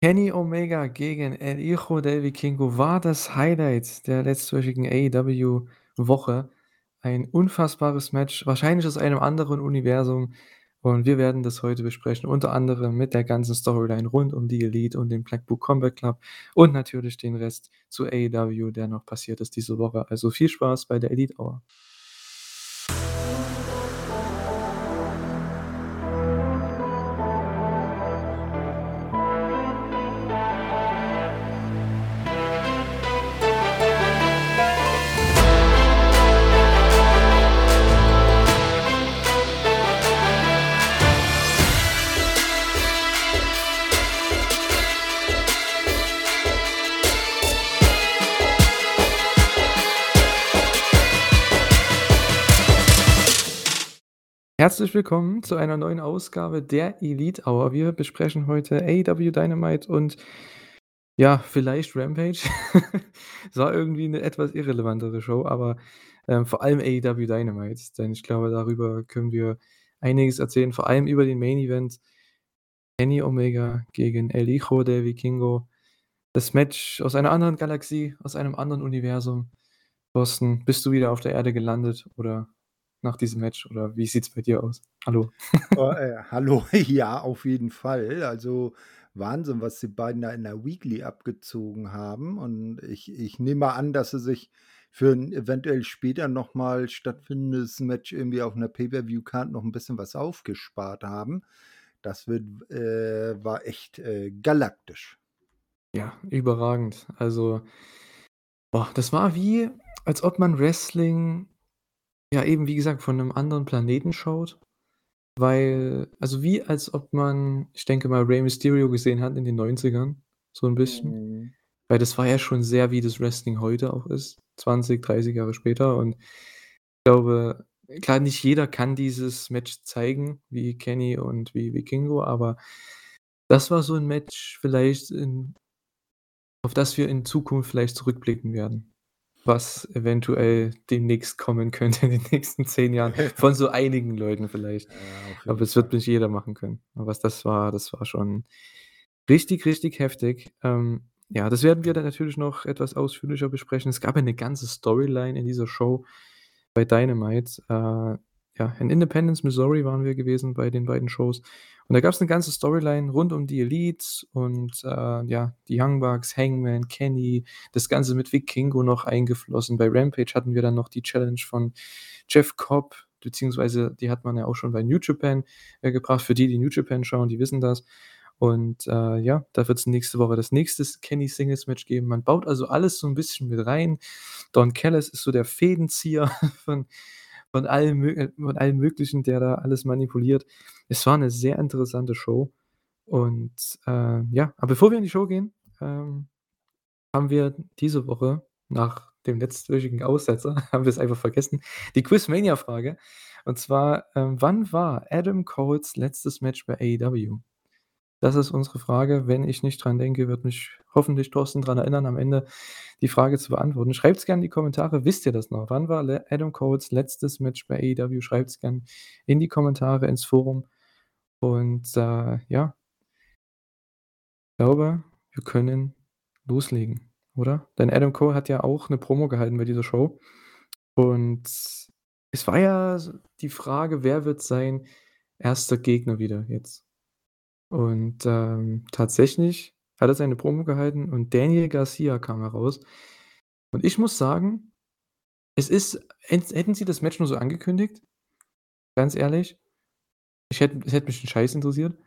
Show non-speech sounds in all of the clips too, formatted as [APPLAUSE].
Kenny Omega gegen El Hijo del Vikingo war das Highlight der letztwöchigen AEW-Woche. Ein unfassbares Match, wahrscheinlich aus einem anderen Universum. Und wir werden das heute besprechen, unter anderem mit der ganzen Storyline rund um die Elite und den Black Book Combat Club und natürlich den Rest zu AEW, der noch passiert ist diese Woche. Also viel Spaß bei der Elite Hour. Herzlich willkommen zu einer neuen Ausgabe der Elite Hour. Wir besprechen heute AEW Dynamite und ja, vielleicht Rampage. [LAUGHS] Es war irgendwie 'ne etwas irrelevantere Show, aber, ähm, vor allem AEW Dynamite, denn ich glaube, darüber können wir einiges erzählen, vor allem über den Main Event. Kenny Omega gegen El Hijo del Vikingo. Das Match aus einer anderen Galaxie, aus einem anderen Universum. Thorsten, bist du wieder auf der Erde gelandet oder nach diesem Match oder wie sieht's bei dir aus? Hallo. [LAUGHS] Oh, äh, hallo, [LAUGHS] ja, auf jeden Fall. Also Wahnsinn, was die beiden da in der Weekly abgezogen haben. Und ich, ich nehme an, dass sie sich für ein eventuell später nochmal stattfindendes Match irgendwie auf einer Pay-Per-View-Card noch ein bisschen was aufgespart haben. Das wird, äh, war echt äh, galaktisch. Ja, überragend. Also, boah, das war wie, als ob man Wrestling ja, eben wie gesagt, von 'nem anderen Planeten schaut, weil also, wie als ob man, ich denke mal, Rey Mysterio gesehen hat in den 90ern, so 'n bisschen. Mhm. Weil das war ja schon sehr, wie das Wrestling heute auch ist, 20, 30 Jahre später und ich glaube, klar, nicht jeder kann dieses Match zeigen wie Kenny und wie Vikingo, aber das war so 'n Match vielleicht in auf das wir in Zukunft vielleicht zurückblicken werden was eventuell demnächst kommen könnte in den nächsten 10 Jahren, [LAUGHS] von so einigen Leuten vielleicht. Ja, Aber es wird nicht jeder machen können. Aber was das war, das war schon richtig, richtig heftig. Ähm, ja, das werden wir dann natürlich noch etwas ausführlicher besprechen. Es gab ja 'ne ganze Storyline in dieser Show bei Dynamite. Äh, ja, in Independence, Missouri waren wir gewesen bei den beiden Shows. Und da gab's 'ne ganze Storyline rund um die Elite und, äh, ja, die Young Bucks, Hangman, Kenny, das Ganze mit Vikingo noch eingeflossen. Bei Rampage hatten wir dann noch die Challenge von Jeff Cobb, beziehungsweise die hat man ja auch schon bei New Japan, äh, gebracht. Für die, die New Japan schauen, die wissen das. Und, äh, ja, da wird's nächste Woche das nächste Kenny Singles Match geben. Man baut also alles so 'n bisschen mit rein. Don Callis ist so der Fädenzieher [LAUGHS] von von allem von allem Möglichen, der da alles manipuliert. Es war 'ne sehr interessante Show und, äh, ja aber bevor wir in die Show gehen, ähm, haben wir diese Woche nach dem letztwöchigen Aussetzer [LAUGHS] haben wir's einfach vergessen, die Quizmania-Frage. Und zwar, ähm, wann war Adam Coles letztes Match bei AEW? Das ist unsere Frage. Wenn ich nicht dran denke, wird mich hoffentlich Thorsten dran erinnern, am Ende die Frage zu beantworten. Schreibt's gerne in die Kommentare. Wisst ihr das noch? Wann war Adam Coles letztes Match bei AEW? Schreibt's gern in die Kommentare, ins Forum. Und, äh, ja glaube, wir können loslegen, oder? Denn Adam Cole hat ja auch 'ne Promo gehalten bei dieser Show. Und es war ja die Frage, wer wird sein erster Gegner wieder jetzt? Und, ähm, tatsächlich hat er seine Promo gehalten und Daniel Garcia kam heraus. Und ich muss sagen, es ist hätt hätten sie das Match nur so angekündigt, ganz ehrlich, ich hätte es hätte mich 'n Scheiß interessiert,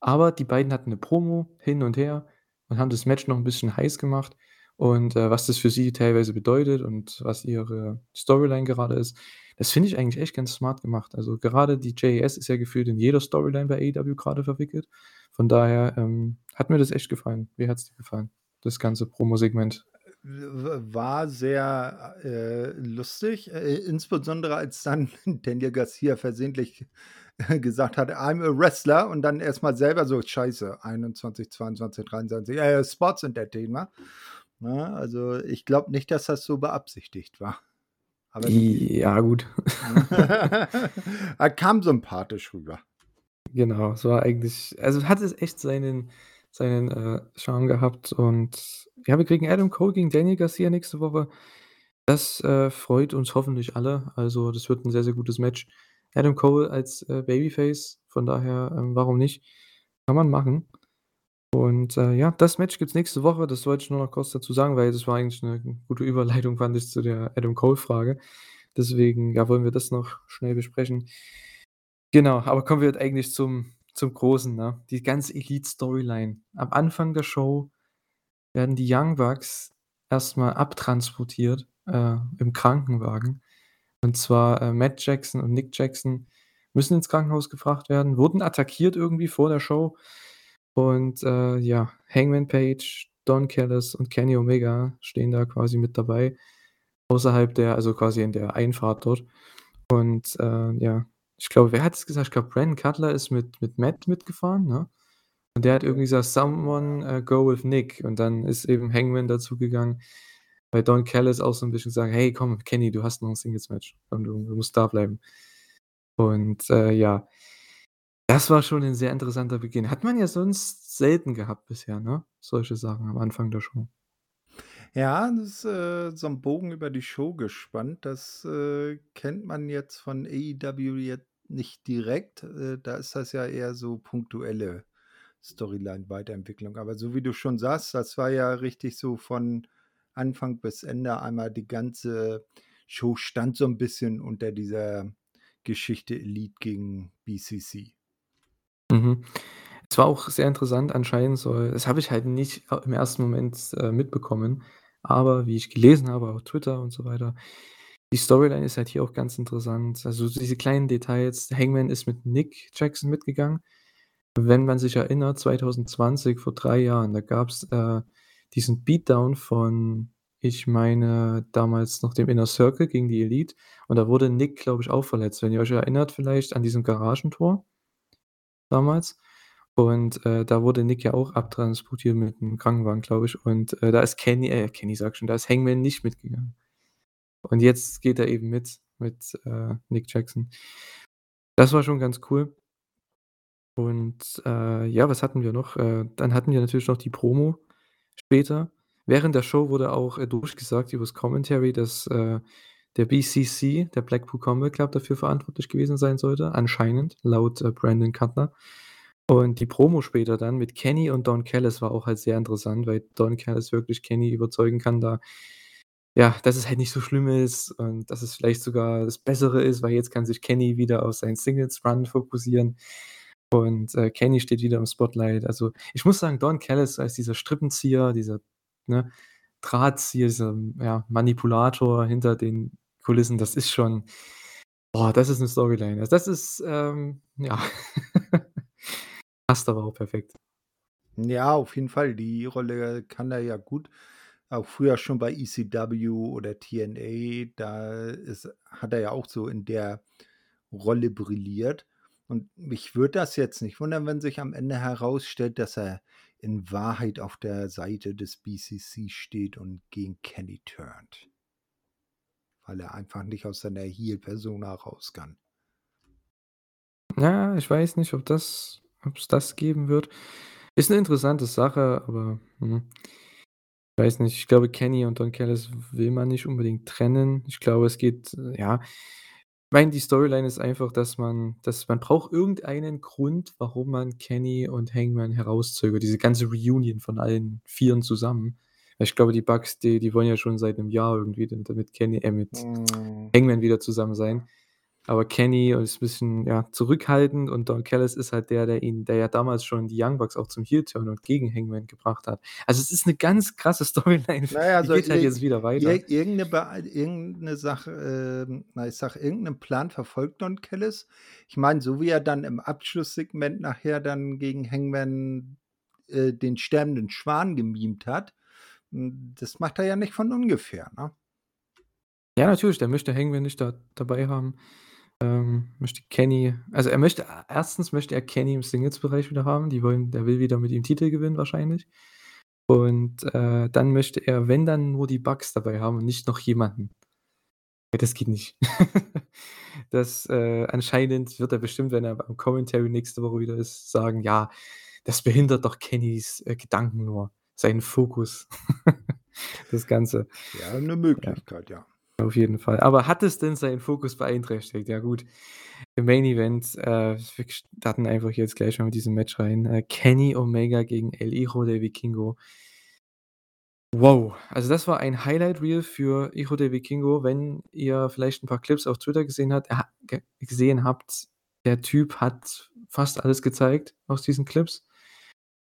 aber die beiden hatten 'ne Promo hin und her und haben das Match noch 'n bisschen heiß gemacht und, äh, was das für sie teilweise bedeutet und was ihre Storyline gerade ist, das finde ich eigentlich echt ganz smart gemacht. Also, gerade die JAS ist ja gefühlt in jeder Storyline bei AEW grade verwickelt. Von daher, ähm, hat mir das echt gefallen. Wie hat's dir gefallen, das ganze Promosegment? War sehr, äh, lustig, äh, insbesondere als dann [LAUGHS] Daniel Garcia versehentlich [LAUGHS] gesagt hat: „I'm a wrestler“ und dann erst mal selber so: „Scheiße, 21, 22, 23, äh, Sports Entertainer.“ Ne, also, ich glaube nicht, dass das so beabsichtigt war. Aber Ja, gut. [LAUGHS] er kam sympathisch rüber. Genau, es war eigentlich also, hat es echt seinen seinen, äh, Charme gehabt und ja, wir kriegen Adam Cole gegen Daniel Garcia nächste Woche. Das, äh, freut uns hoffentlich alle. Also, das wird 'n sehr, sehr gutes Match. Adam Cole als, äh, Babyface, von daher, ähm, warum nicht? Kann man machen. Und, äh, ja, das Match gibt's nächste Woche. Das wollte ich nur noch kurz dazu sagen, weil das war eigentlich 'ne gute Überleitung, [LAUGHS] fand ich, zu der Adam Cole-Frage. Deswegen, ja, wollen wir das noch schnell besprechen. Genau, aber kommen wir jetzt eigentlich zum zum Großen, ne? Die ganze Elite-Storyline. Am Anfang der Show werden die Young Bucks erst mal abtransportiert, äh, im Krankenwagen. Und zwar, äh, Matt Jackson und Nick Jackson müssen ins Krankenhaus gebracht werden, wurden attackiert irgendwie vor der Show. Und, äh, ja, Hangman Page, Don Callis und Kenny Omega stehen da quasi mit dabei, außerhalb der also quasi in der Einfahrt dort. Und, äh, ja, ich glaube, wer hat's gesagt? Ich glaube, Brandon Cutler ist mit mit Matt mitgefahren, ne? Und der hat irgendwie gesagt: „Someone, äh, go with Nick.“ Und dann ist eben Hangman dazugegangen, weil Don Callis auch so 'n bisschen gesagt: „Hey, komm, Kenny, du hast noch 'n Singles-Match du du musst da bleiben.“ Und, äh, ja, das war schon 'n sehr interessanter Beginn. Hat man ja sonst selten gehabt bisher, ne, solche Sachen am Anfang der Show. Ja, das ist, äh, so 'n Bogen über die Show gespannt. Das, äh, kennt man jetzt von AEW nicht direkt. Äh, da ist das ja eher so punktuelle Storyline-Weiterentwicklung. Aber so wie du schon sagst, das war ja richtig so von Anfang bis Ende einmal die ganze Show stand so 'n bisschen unter dieser Geschichte Elite gegen BCC. Mhm. Es war auch sehr interessant anscheinend soll das habe ich halt nicht, äh, im ersten Moment, äh, mitbekommen, aber wie ich gelesen habe auf Twitter und so weiter, die Storyline ist halt hier auch ganz interessant. Also, diese kleinen Details. Hangman ist mit Nick Jackson mitgegangen. Wenn man sich erinnert, 2020, vor 3 Jahren, da gab's, äh, diesen Beatdown von, ich meine, damals noch dem Inner Circle gegen die Elite und da wurde Nick, glaube ich, auch verletzt, wenn ihr euch erinnert vielleicht an diesem Garagentor damals. Und, äh, da wurde Nick ja auch abtransportiert mit 'nem Krankenwagen, glaube ich. Und, äh, da ist Kenny äh, Kenny ich schon, da ist Hangman nicht mitgegangen. Und jetzt geht er eben mit mit, äh, Nick Jackson. Das war schon ganz cool. Und, äh, ja, was hatten wir noch? Äh, dann hatten wir natürlich noch die Promo später. Während der Show wurde auch, äh, durchgesagt übers Commentary, dass, der BCC, der Blackpool Combat Club, dafür verantwortlich gewesen sein sollte, anscheinend, laut, äh, Brandon Cutler. Und die Promo später dann mit Kenny und Don Callis war auch halt sehr interessant, weil Don Callis wirklich Kenny überzeugen kann da ja, dass es halt nicht so schlimm ist und dass es vielleicht sogar das Bessere ist, weil jetzt kann sich Kenny wieder auf seinen Singles-Run fokussieren. Und, äh, Kenny steht wieder im Spotlight. Also, ich muss sagen, Don Callis als dieser Strippenzieher, dieser, ne, Drahtzieher, dieser, ja, Manipulator hinter den Kulissen, das ist schon boah, das ist 'ne Storyline. Also, das ist, ähm, ja [LAUGHS] passt aber auch perfekt. Ja, auf jeden Fall. Die Rolle kann er ja gut. Auch früher schon bei ECW oder TNA, da ist hat er ja auch so in der Rolle brilliert. Und mich würde das jetzt nicht wundern, wenn sich am Ende herausstellt, dass er in Wahrheit auf der Seite des BCC steht und gegen Kenny turnt. Weil er einfach nicht aus seiner Heel-Persona raus kann. Ja, ich weiß nicht, ob das ob's das geben wird. Ist 'ne interessante Sache, aber, hm weiß nicht. Ich glaube, Kenny und Don Callis will man nicht unbedingt trennen. Ich glaube, es geht, äh, ja ich meine, die Storyline ist einfach, dass man dass man braucht irgendeinen Grund, warum man Kenny und Hangman herauszögert, diese ganze Reunion von allen Vieren zusammen. Ich glaube, die Bucks, die die wollen ja schon seit 'nem Jahr irgendwie da mit Kenny äh, mit Mhm. Hangman wieder zusammen sein. Aber Kenny ist bisschen, ja, zurückhaltend und Don Callis ist halt der, der ihn der ja damals schon die Young Bucks auch zum Heel-Turn und gegen Hangman gebracht hat. Also, es ist 'ne ganz krasse Storyline, Na ja, die also, geht halt jetzt wieder weiter. ir irgend 'ne Bea irgend 'ne Sache, ähm na, ich sage, irgend 'nen Plan verfolgt Don Callis. Ich meine, so wie er dann im Abschlusssegment nachher dann gegen Hangman, äh, den sterbenden Schwan gemimt hat, hm, das macht er ja nicht von ungefähr, ne? Ja, natürlich, der möchte Hangman nicht da dabei haben. Ähm, möchte Kenny also, er möchte erstens möchte er Kenny im Singles-Bereich wieder haben. Die wollen der will wieder mit ihm Titel gewinnen wahrscheinlich. Und, äh, dann möchte er, wenn dann nur die Bucks dabei haben und nicht noch jemanden. Ja, das geht nicht. [LAUGHS] Das, äh anscheinend wird er bestimmt, wenn er beim Commentary nächste Woche wieder ist, sagen: „Ja, das behindert doch Kennys, äh, Gedanken nur, seinen Fokus, [LAUGHS] das Ganze. Ja, 'ne Ja. Möglichkeit, ja. Auf jeden Fall. Aber hat es denn seinen Fokus beeinträchtigt? Ja gut, im Main Event, äh, wir starten einfach jetzt gleich mal mit diesem Match rein. Äh, Kenny Omega gegen El Hijo del Vikingo. Wow, also das war ein Highlight Reel für Hijo del Vikingo, wenn ihr vielleicht 'n paar Clips auf Twitter gesehen hat ha ge gesehen habt. Der Typ hat fast alles gezeigt aus diesen Clips.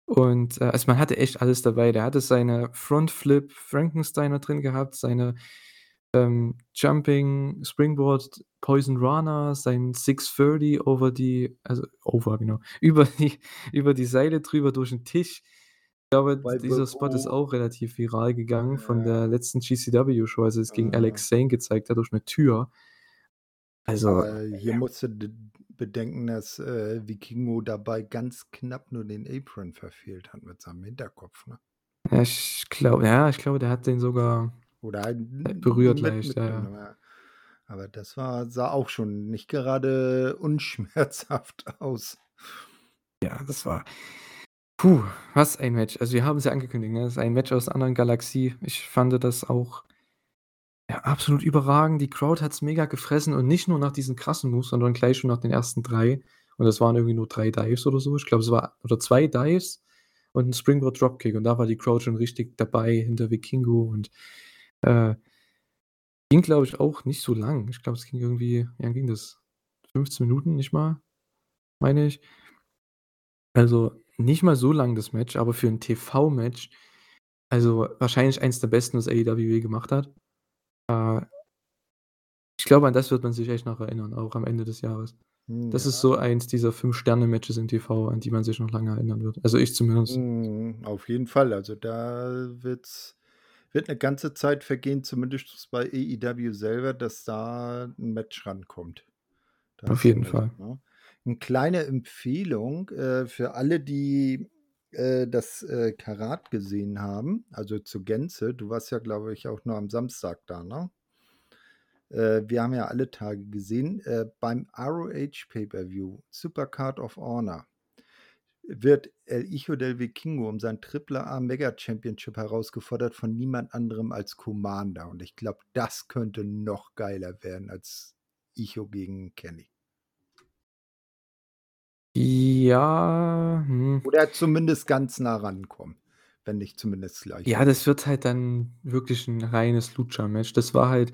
Und, äh, also man hatte echt alles dabei. Der hatte seine Front Flip Frankensteiner drin gehabt, seine, ähm, Jumping Springboard Poison Rana, sein 630 over die also over, genau, [LAUGHS] über die über die Seile drüber durch 'n Tisch. Ich glaube, Bei dieser Spot ist auch relativ viral gegangen von Ja. der letzten GCW-Show, als er es gegen Äh. Alex Zane gezeigt hat durch 'ne Tür. Also, Aber hier ja. Bedenken, dass, äh, Vikingo dabei ganz knapp nur den Apron verfehlt hat mit seinem Hinterkopf, ne? Ja, ich glaube ja, ich glaube, der hat den sogar, Oder äh, berührt mit leicht, ja, ja. Aber das war sah auch schon nicht gerade [LAUGHS] unschmerzhaft aus. Ja, das war puh, was ein Match. Also, wir haben's ja angekündigt, ne? Das ist ein Match aus 'ner anderen Galaxie. Ich fand das auch ja, absolut überragend. Die Crowd hat's mega gefressen und nicht nur nach diesen krassen Moves, sondern gleich schon nach den ersten 3. Und das waren irgendwie nur 3 Dives oder so. Ich glaube, es war oder 2 Dives und 'n Springboard Dropkick. Und da war die Crowd schon richtig dabei hinter Vikingo und, äh ging, glaube ich, auch nicht so lang. Ich glaube, es ging irgendwie wie lang ging das? 15 Minuten, nicht mal, meine ich. Also, nicht mal so lang das Match, aber für 'n TV-Match also, wahrscheinlich eins der besten, was AEW gemacht hat. Äh ich glaube, an das wird man sich echt noch erinnern, auch am Ende des Jahres. Hm, Das ist ja. so eins dieser 5-Sterne-Matches im TV, an die man sich noch lange erinnern wird. Also, ich zumindest. Mhm, auf jeden Fall. Also, da wird's wird 'ne ganze Zeit vergehen, zumindest bei AEW selber, dass da 'n Match rankommt. Da Auf jeden Fall. ne? 'N kleine Empfehlung, äh, für alle, die, äh, das, äh, Karat gesehen haben, also zur Gänze. Du warst ja, glaube ich, auch nur am Samstag da, ne? Äh, wir haben ja alle Tage gesehen. Äh, beim ROH Pay-Per-View, Supercard of Honor wird El Hijo del Vikingo um sein Triple A Mega Championship herausgefordert von niemand anderem als Commander. Und ich glaube, das könnte noch geiler werden als Hijo gegen Kenny. Ja, hm. Oder zumindest ganz nah rankommen, wenn nicht zumindest gleich Ja, das wird halt dann wirklich 'n reines Lucha-Match. Das war halt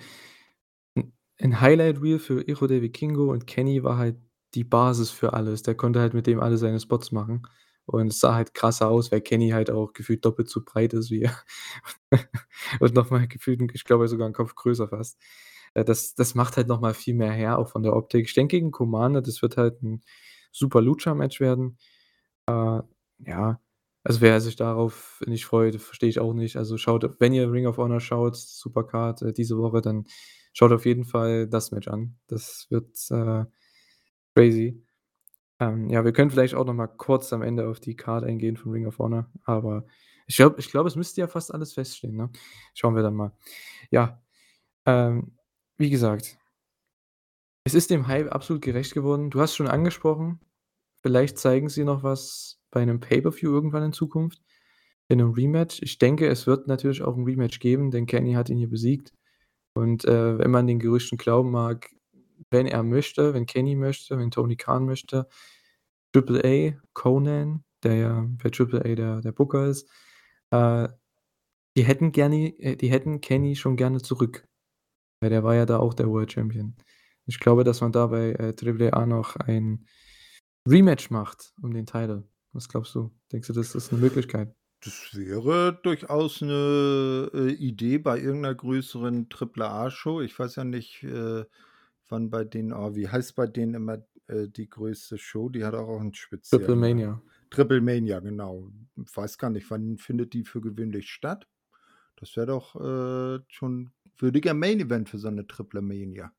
'n 'n Highlight Reel für Hijo del Vikingo und Kenny war halt die Basis für alles. Der konnte halt mit dem alle seine Spots machen. Und es sah halt krasser aus, weil Kenny halt auch gefühlt doppelt so breit ist wie er. [LAUGHS] Und noch mal gefühlt ich glaube sogar 'n Kopf größer fast. Äh, das das macht halt noch mal viel mehr her, auch von der Optik. Ich denke gegen Commander, das wird halt 'n super Lucha-Match werden. Äh, ja, also wer sich darauf nicht freut, verstehe ich auch nicht. Also, schaut wenn ihr Ring of Honor schaut, Supercard, äh, diese Woche, dann schaut auf jeden Fall das Match an. Das wird, äh, crazy. Ähm, ja, wir können vielleicht auch noch mal kurz am Ende auf die Card eingehen von Ring of Honor, aber ich glaube ich glaube, es müsste ja fast alles feststehen, ne? Schauen wir dann mal. Ja, ähm, wie gesagt es ist dem Hype absolut gerecht geworden. Du hast schon angesprochen, vielleicht zeigen sie noch was bei 'nem Pay-Per-View irgendwann in Zukunft, in 'nem Rematch. Ich denke, es wird natürlich auch 'n Rematch geben, denn Kenny hat ihn hier besiegt. Und, äh, wenn man den Gerüchten glauben mag, wenn er möchte, wenn Kenny möchte, wenn Tony Khan möchte, Triple A, Konnan, der ja bei Triple A der der Booker ist, äh, die hätten gerne äh, die hätten Kenny schon gerne zurück, weil der war ja da auch der World Champion. Ich glaube, dass man da bei, äh, Triple A noch ein Rematch macht um den Title. Was glaubst du? Denkst du, das ist 'ne Möglichkeit? Das wäre durchaus 'ne, äh, Idee bei irgend 'ner größeren Triple A-Show. Ich weiß ja nicht, äh, wann bei denen oh, wie heißt bei denen immer, äh, die größte Show? Die hat auch auch 'n speziellen Triple. Mania. Triple Mania, genau. Weiß gar nicht, wann findet die für gewöhnlich statt? Das wäre doch, äh, schon würdiger Main Event für so 'ne Triple Mania.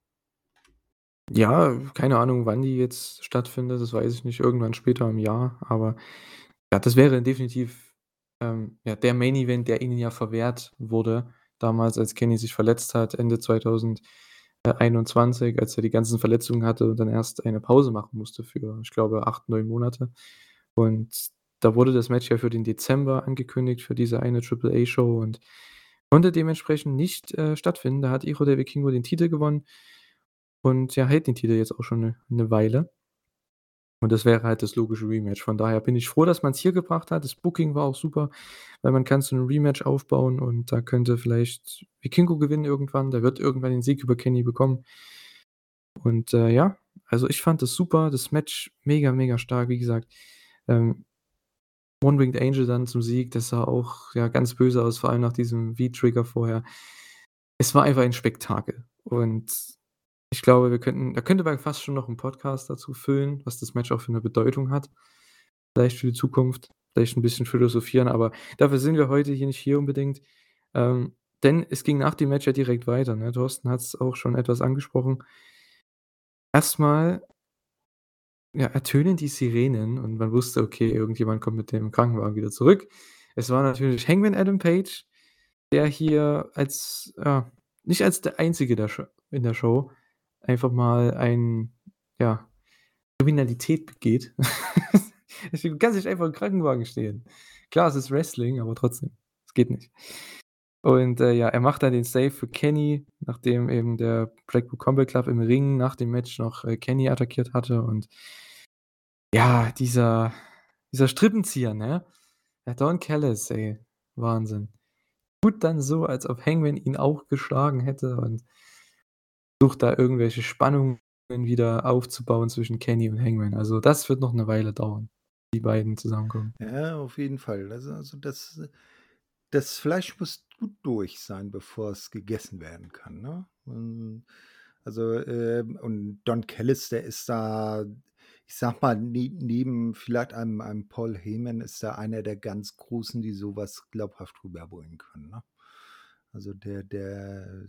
Ja, keine Ahnung, wann die jetzt stattfindet, das weiß ich nicht, irgendwann später im Jahr, aber ja, das wäre definitiv, ähm, ja, der Main Event, der ihnen ja verwehrt wurde, damals, als Kenny sich verletzt hat, Ende 2000 äh, 21, als er die ganzen Verletzungen hatte und dann erst eine Pause machen musste für, ich glaube, 8, 9 Monate. Und da wurde das Match ja für den Dezember angekündigt, für diese eine Triple-A-Show und konnte dementsprechend nicht, äh, stattfinden. Da hat Hijo del Vikingo den Titel gewonnen und ja, hält den Titel jetzt auch schon 'ne 'ne Weile. Und das wäre halt das logische Rematch. Von daher bin ich froh, dass man's hier gebracht hat. Das Booking war auch super, weil man kann so 'n Rematch aufbauen und da könnte vielleicht Vikingo gewinnen irgendwann. Der wird irgendwann den Sieg über Kenny bekommen. Und, äh, ja, also ich fand das super, das Match mega, mega stark, wie gesagt. Ähm, One Winged Angel dann zum Sieg, das sah auch, ja, ganz böse aus, vor allem nach diesem V-Trigger vorher. Es war einfach ein Spektakel und ich glaube, wir könnten da könnte man fast schon noch 'n Podcast dazu füllen, was das Match auch für 'ne Bedeutung hat. Vielleicht für die Zukunft, vielleicht 'n bisschen philosophieren, aber dafür sind wir heute hier nicht hier unbedingt. Ähm, denn es ging nach dem Match ja direkt weiter, ne? Thorsten hat's auch schon etwas angesprochen. Erst mal ja, ertönen die Sirenen und man wusste, okay, irgendjemand kommt mit dem Krankenwagen wieder zurück. Es war natürlich Hangman Adam Page, der hier als ja, nicht als der Einzige der in der Show einfach mal ein ja, Kriminalität begeht. [LAUGHS] Du kannst nicht einfach im Krankenwagen stehlen. Klar, es ist Wrestling, aber trotzdem, es geht nicht. Und, äh, ja, er macht dann den Save für Kenny, nachdem eben der Blackpool Combat Club im Ring nach dem Match noch, äh, Kenny attackiert hatte und ja, dieser dieser Strippenzieher, ne? Der Don Callis, ey, Wahnsinn. Tut dann so, als ob Hangman ihn auch geschlagen hätte und versucht da irgendwelche Spannungen wieder aufzubauen zwischen Kenny und Hangman. Also, das wird noch 'ne Weile dauern, die beiden zusammenkommen. Ja, auf jeden Fall. Also also, das das Fleisch muss gut durch sein, bevor es gegessen werden kann, ne? Also, ähm und Don Callis, der ist da ich sage mal, ne neben vielleicht einem einem Paul Heyman ist er einer der ganz Großen, die so was glaubhaft rüberbringen können, ne? Also, der der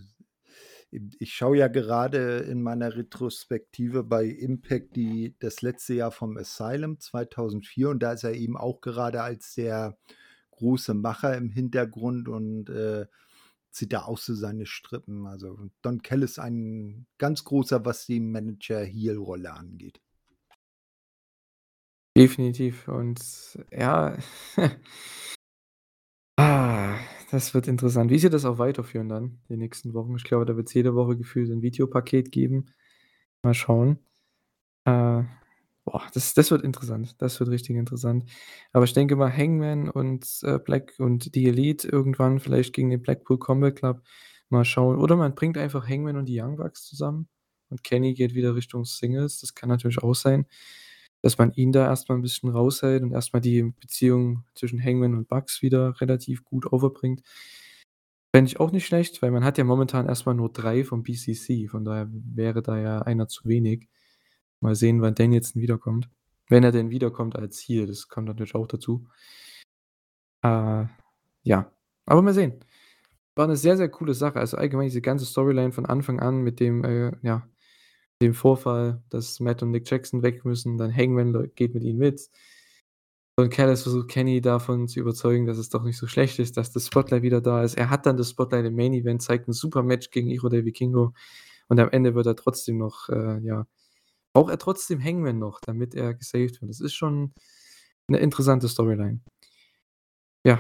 ich schaue ja gerade in meiner Retrospektive bei Impact die das letzte Jahr vom Asylum 2004 und da ist er eben auch gerade als der große Macher im Hintergrund und, äh, zieht da auch so seine Strippen. Also, Don Callis ein ganz großer, was die Manager-Heel-Rolle angeht. Definitiv und ja, [LAUGHS] ah, das wird interessant, wie sie das auch weiterführen dann die nächsten Wochen. Ich glaube, da wird's jede Woche gefühlt 'n Videopaket geben. Mal schauen. Äh, boah, das das wird interessant. Das wird richtig interessant. Aber ich denke mal, Hangman und, äh, Black und die Elite irgendwann vielleicht gegen den Blackpool Combat Club. Mal schauen. Oder man bringt einfach Hangman und die Young Bucks zusammen und Kenny geht wieder Richtung Singles. Das kann natürlich auch sein, dass man ihn da erst mal 'n bisschen raushält und erst mal die Beziehung zwischen Hangman und Bucks wieder relativ gut overbringt. Fände ich auch nicht schlecht, weil man hat ja momentan erst mal nur 3 vom BCC, von daher wäre da ja einer zu wenig. Mal sehen, wann Danielson wiederkommt. Wenn er denn wiederkommt als Heel, das kommt natürlich auch dazu. Äh, ja, aber mal sehen. War 'ne sehr, sehr coole Sache. Also, allgemein diese ganze Storyline von Anfang an mit dem, äh, ja dem Vorfall, dass Matt und Nick Jackson weg müssen, dann Hangman geht mit ihnen mit. Und Callis versucht Kenny davon zu überzeugen, dass es doch nicht so schlecht ist, dass das Spotlight wieder da ist. Er hat dann das Spotlight im Main Event, zeigt 'n super Match gegen Hijo del Vikingo und am Ende wird er trotzdem noch, äh, ja braucht er trotzdem Hangman noch, damit er gesaved wird. Das ist schon 'ne interessante Storyline. Ja.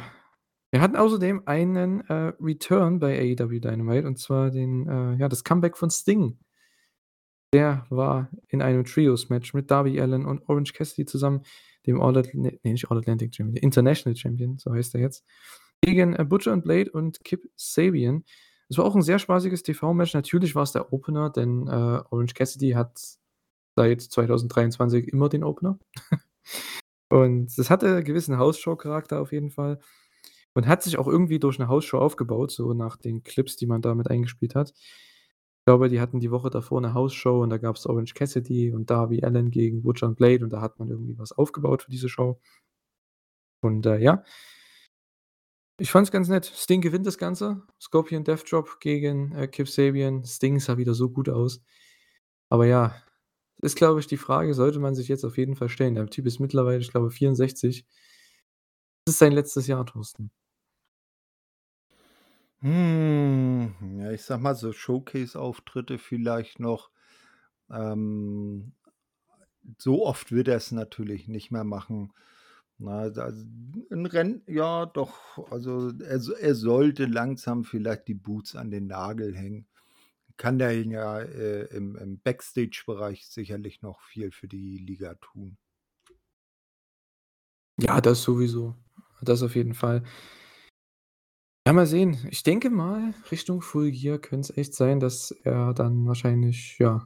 Wir hatten außerdem einen, äh, Return bei AEW Dynamite und zwar den, äh ja, das Comeback von Sting. Der war in einem Trios-Match mit Darby Allin und Orange Cassidy zusammen, dem All Atl ne, nicht All Atlantic Champion, International Champion, so heißt er jetzt, gegen, äh, Butcher und Blade und Kip Sabian. Es war auch 'n sehr spaßiges TV-Match. Natürlich war's der Opener, denn, äh, Orange Cassidy hat seit 2023 immer den Opener. [LAUGHS] Und das hatte gewissen House-Show-Charakter auf jeden Fall und hat sich auch irgendwie durch 'ne House-Show aufgebaut, so nach den Clips, die man da mit eingespielt hat. Ich glaube, die hatten die Woche davor 'ne House-Show und da gab's Orange Cassidy und Darby Allin gegen Butcher und Blade und da hat man irgendwie was aufgebaut für diese Show. Und, äh, ja. Ich fand's ganz nett. Sting gewinnt das Ganze. Scorpion Death Drop gegen, äh, Kip Sabian. Sting sah wieder so gut aus. Aber ja, ist, glaube ich, die Frage, sollte man sich jetzt auf jeden Fall stellen. Der Typ ist mittlerweile, ich glaube, 64. Das ist sein letztes Jahr, Thorsten. Hm, ja, ich sage mal, so Showcase-Auftritte vielleicht noch. Ähm, so oft wird er's natürlich nicht mehr machen. Na, da s 'n Renn ja doch, also er er sollte langsam vielleicht die Boots an den Nagel hängen. Kann der ja, äh, im im Backstage-Bereich sicherlich noch viel für die Liga tun. Ja, das sowieso. Das auf jeden Fall. Ja, mal sehen. Ich denke mal, Richtung Full Gear könnte es echt sein, dass er dann wahrscheinlich, ja,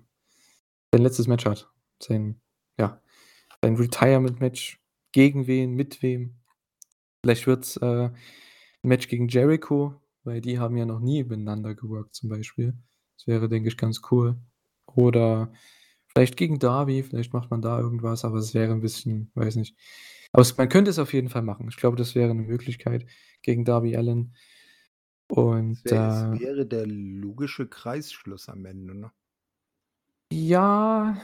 sein letztes Match hat. Sein ja, sein Retirement-Match. Gegen wen, mit wem? Vielleicht wird's, äh, 'n Match gegen Jericho, weil die haben ja noch nie miteinander geworkt zum Beispiel. Das wäre, denke ich, ganz cool. Oder vielleicht gegen Darby, vielleicht macht man da irgendwas, aber es wäre 'n bisschen weiß nicht. Aber es man könnte es auf jeden Fall machen. Ich glaube, das wäre 'ne Möglichkeit gegen Darby Allin. Es Und, wär es äh wäre der logische Kreisschluss am Ende, ne? Ja,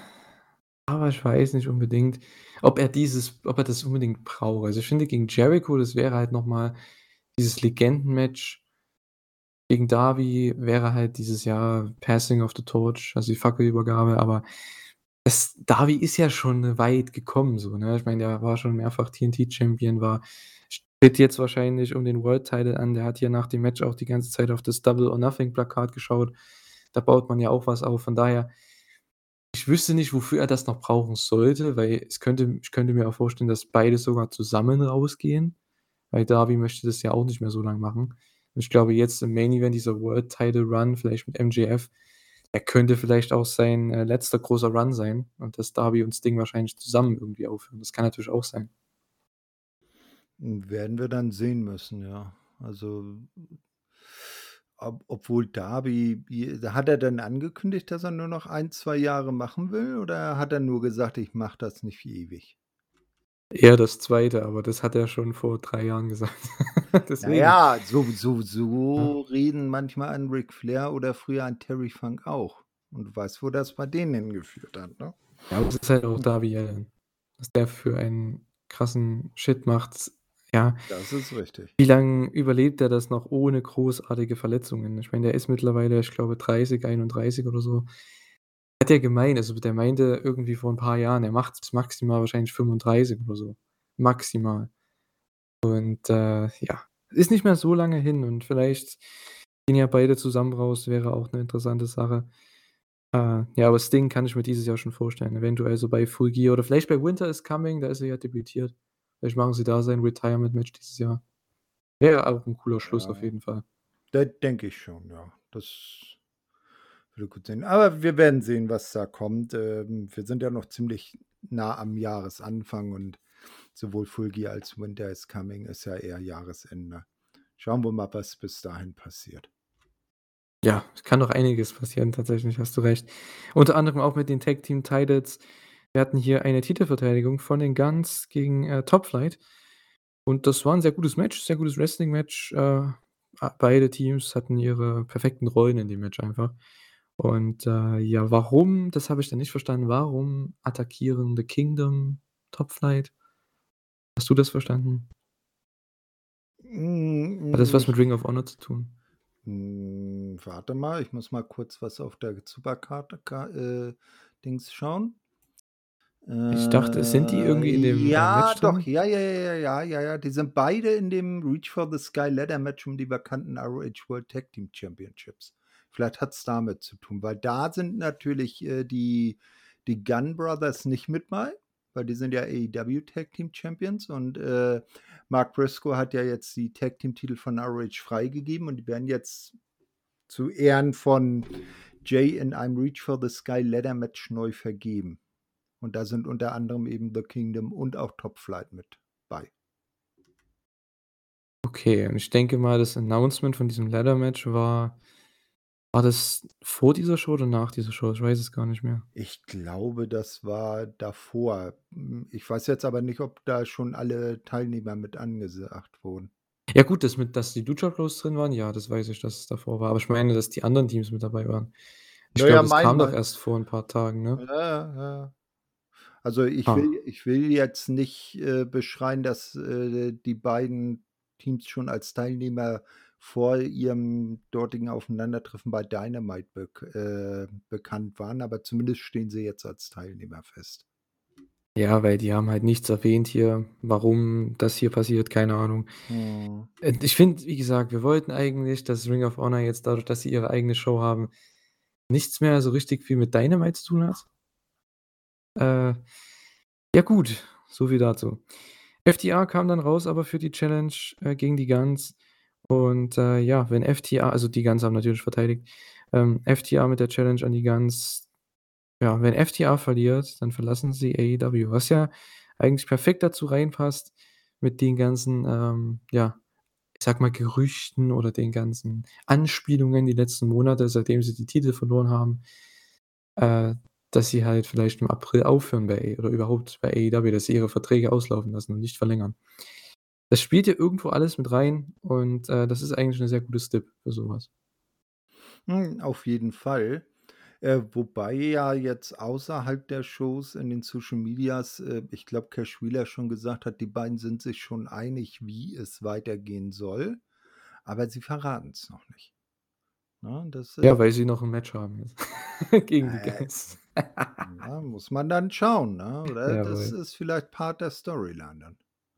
aber ich weiß nicht unbedingt, ob er dieses ob er das unbedingt braucht. Also, ich finde gegen Jericho, das wäre halt noch mal dieses Legendenmatch. Gegen Darby wäre halt dieses Jahr Passing of the Torch, also die Fackelübergabe, aber das Darby ist ja schon weit gekommen so, ne? Ich meine, der war schon mehrfach TNT-Champion, war tritt jetzt wahrscheinlich um den World Title an. Der hat hier nach dem Match auch die ganze Zeit auf das Double or Nothing Plakat geschaut. Da baut man ja auch was auf. Von daher ich wüsste nicht, wofür er das noch brauchen sollte, weil es könnte ich könnte mir auch vorstellen, dass beide sogar zusammen rausgehen, weil Darby möchte das ja auch nicht mehr so lang machen. Und ich glaube jetzt im Main Event dieser World Title Run, vielleicht mit MJF, er könnte vielleicht auch sein, äh, letzter großer Run sein und dass Darby und Sting wahrscheinlich zusammen irgendwie aufhören. Das kann natürlich auch sein. Werden wir dann sehen müssen, ja. Also ob obwohl Darby hat er denn angekündigt, dass er nur noch 1, 2 Jahre machen will oder hat er nur gesagt: „Ich mache das nicht ewig?“ Eher das 2., aber das hat er schon vor 3 Jahren gesagt. [LAUGHS] Ja, so so Ja. so reden manchmal ein Ric Flair oder früher ein Terry Funk auch. Und du weißt, wo das bei denen hingeführt hat, ne? Ja, aber das ist halt auch. Darby Allin. Was der für einen krassen Shit macht, ja. Das ist richtig. Wie lang überlebt er das noch ohne großartige Verletzungen? Ich meine, der ist mittlerweile, ich glaube, 30, 31 oder so. Hat er gemeint, also der meinte irgendwie vor 'n paar Jahren, er macht's maximal wahrscheinlich 35 oder so, maximal. Und, äh, ja, ist nicht mehr so lange hin und vielleicht gehen ja beide zusammen raus, wäre auch 'ne interessante Sache. Äh, ja, aber Sting kann ich mir dieses Jahr schon vorstellen, eventuell so bei Full Gear oder vielleicht bei Winter is Coming, da ist er ja debütiert. Vielleicht machen sie da sein Retirement-Match dieses Jahr. Wäre auch 'n cooler Schluss auf Ja. jeden Fall. Da denke ich schon, ja. Das würde gut sein. Aber wir werden sehen, was da kommt. Ähm, wir sind ja noch ziemlich nah am Jahresanfang und sowohl Full Gear als Winter is Coming ist ja eher Jahresende. Schauen wir mal, was bis dahin passiert. Ja, es kann noch einiges passieren tatsächlich, hast du recht. Unter anderem auch mit den Tag Team Titles. Wir hatten hier eine Titelverteidigung von den Gunns gegen, äh, Top Flight. Und das war 'n sehr gutes Match, sehr gutes Wrestling-Match. Äh, beide Teams hatten ihre perfekten Rollen in dem Match einfach. Und, äh, ja, warum, das habe ich dann nicht verstanden, warum attackieren The Kingdom Top Flight? Hast du das verstanden? Hm, Hat das was mit Ring of Honor zu tun? Hm, warte mal, ich muss mal kurz was auf der Supercard Ka äh, Dings schauen. Ich dachte, sind die irgendwie in dem, äh, ja, Match doch, drin? ja, ja, ja, ja, ja, ja, ja. Die sind beide in dem Reach for the Sky Ladder Match um die vakanten ROH World Tag Team Championships. Vielleicht hat's damit zu tun, weil da sind natürlich, äh, die die Gunn Brothers nicht mit bei, weil die sind ja AEW Tag Team Champions und, äh, Mark Briscoe hat ja jetzt die Tag Team Titel von ROH freigegeben und die werden jetzt zu Ehren von Jay in einem Reach for the Sky Ladder Match neu vergeben. Und da sind unter anderem eben The Kingdom und auch Top Flight mit bei. Okay, und ich denke mal, das Announcement von diesem Ladder Match war war das vor dieser Show oder nach dieser Show? Ich weiß es gar nicht mehr. Ich glaube, das war davor. Ich weiß jetzt aber nicht, ob da schon alle Teilnehmer mit angesagt wurden. Ja gut, das mit dass die Lucha Bros drin waren, ja, das weiß ich, dass es davor war. Aber ich meine, dass die anderen Teams mit dabei waren. Ich Ja, glaube, ja, das kam doch erst vor 'n paar Tagen, ne? Ja, ja, ja. Also, ich Ah. will ich will jetzt nicht, äh, beschreien, dass, äh, die beiden Teams schon als Teilnehmer vor ihrem dortigen Aufeinandertreffen bei Dynamite bek äh, bekannt waren, aber zumindest stehen sie jetzt als Teilnehmer fest. Ja, weil die haben halt nichts erwähnt hier, warum das hier passiert, keine Ahnung. Äh, ich finde, wie gesagt, wir wollten eigentlich, dass Ring of Honor jetzt dadurch, dass sie ihre eigene Show haben, nichts mehr so richtig viel mit Dynamite zu tun hat. Äh, ja gut, so viel dazu. FTA kam dann raus aber für die Challenge, äh, gegen die Guns und, äh, ja, wenn FTA also die Guns haben natürlich verteidigt, ähm, FTA mit der Challenge an die Guns ja, wenn FTA verliert, dann verlassen sie AEW, was ja eigentlich perfekt dazu reinpasst mit den ganzen, ähm, ja, ich sage mal, Gerüchten oder den ganzen Anspielungen die letzten Monate, seitdem sie die Titel verloren haben, äh, dass sie halt vielleicht im April aufhören bei A oder überhaupt bei AEW, dass sie ihre Verträge auslaufen lassen und nicht verlängern. Das spielt ja irgendwo alles mit rein und, äh, das ist eigentlich 'ne sehr gute Stip für so was. Hm, auf jeden Fall. Äh, wobei ja jetzt außerhalb der Shows in den Social Medias, äh, ich glaube, Cash Wheeler schon gesagt hat, die beiden sind sich schon einig, wie es weitergehen soll, aber sie verraten's noch nicht. Ne, das ist Ja, weil sie noch 'n Match haben jetzt [LAUGHS] gegen die Äh, Guns. ja, muss man dann schauen, ne? Oder [LAUGHS] das Jawohl. ist vielleicht Part der Storyline dann.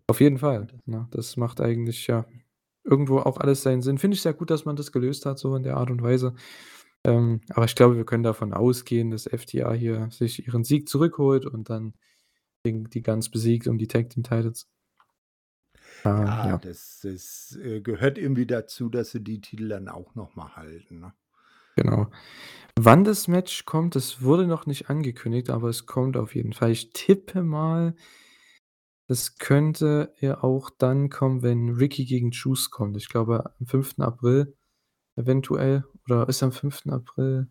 Auf jeden Fall, ne? Das macht eigentlich, ja, irgendwo auch alles seinen Sinn. Finde ich sehr gut, dass man das gelöst hat so in der Art und Weise. Ähm, aber ich glaube, wir können davon ausgehen, dass FTA hier sich ihren Sieg zurückholt und dann die Guns besiegt um die Tag Team Titles. Äh, Ja, ja. das das, äh, gehört irgendwie dazu, dass sie die Titel dann auch noch mal halten, ne? Genau. Wann das Match kommt, das wurde noch nicht angekündigt, aber es kommt auf jeden Fall. Ich tippe mal es könnte ja auch dann kommen, wenn Ricky gegen Juice kommt. Ich glaube, am 5. April eventuell oder ist am 5. April?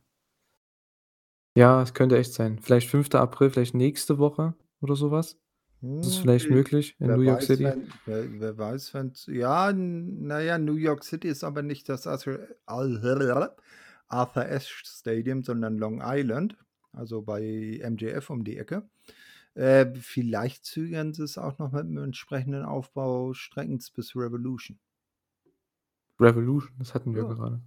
Ja, es könnte echt sein. Vielleicht 5. April, vielleicht nächste Woche oder so was. Das ist Hm, vielleicht möglich in New Wer York weiß, City. wenn wer wer weiß, wenn's ja, n na ja, New York City ist aber nicht das Arthur Arthur Ashe Stadium, sondern Long Island, also bei MJF um die Ecke. Äh, vielleicht zögern sie's auch noch mit 'nem entsprechenden Aufbau strecken's bis Revolution. Revolution, das hatten wir Ja. gerade.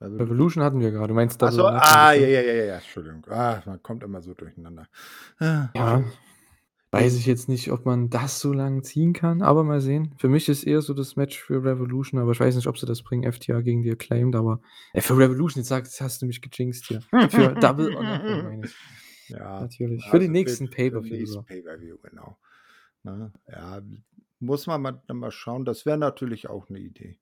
Revolution? Revolution hatten wir gerade. Du meinst Double so, ah, ja, ja, ja, ja, Entschuldigung. Ah, man kommt immer so durcheinander. Ah, Ja, weiß ich jetzt nicht, ob man das so lang ziehen kann, aber mal sehen. Für mich ist eher so das Match für Revolution, aber ich weiß nicht, ob sie das bringen, FTA gegen die Acclaimed, aber äh, für Revolution, jetzt sagst jetzt hast du mich gejinxt hier. Für Double or Nothing meine ich. Ja, Natürlich. Für also für nächsten Pay-per-View. Pay-per-View, genau. Ne? Ja, muss man mal mal schauen. Das wäre natürlich auch 'ne Idee.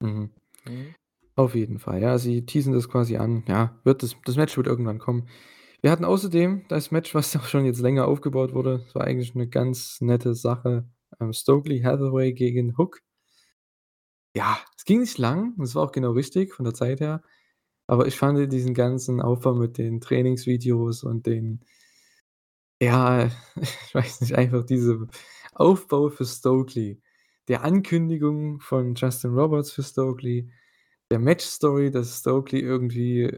Mhm. Mhm. Auf jeden Fall. Ja, sie teasen das quasi an. Ja, wird das das Match wird irgendwann kommen. Wir hatten außerdem das Match, was [LAUGHS] auch schon jetzt länger aufgebaut wurde. Es war eigentlich 'ne ganz nette Sache. Ähm, Stokely Hathaway gegen Hook. Ja, es ging nicht lang. Das war auch genau richtig von der Zeit her. Aber ich fand diesen ganzen Aufbau mit den Trainingsvideos und den ja, [LAUGHS] ich weiß nicht, einfach diese Aufbau für Stokely, der Ankündigung von Justin Roberts für Stokely, der Match-Story, dass Stokely irgendwie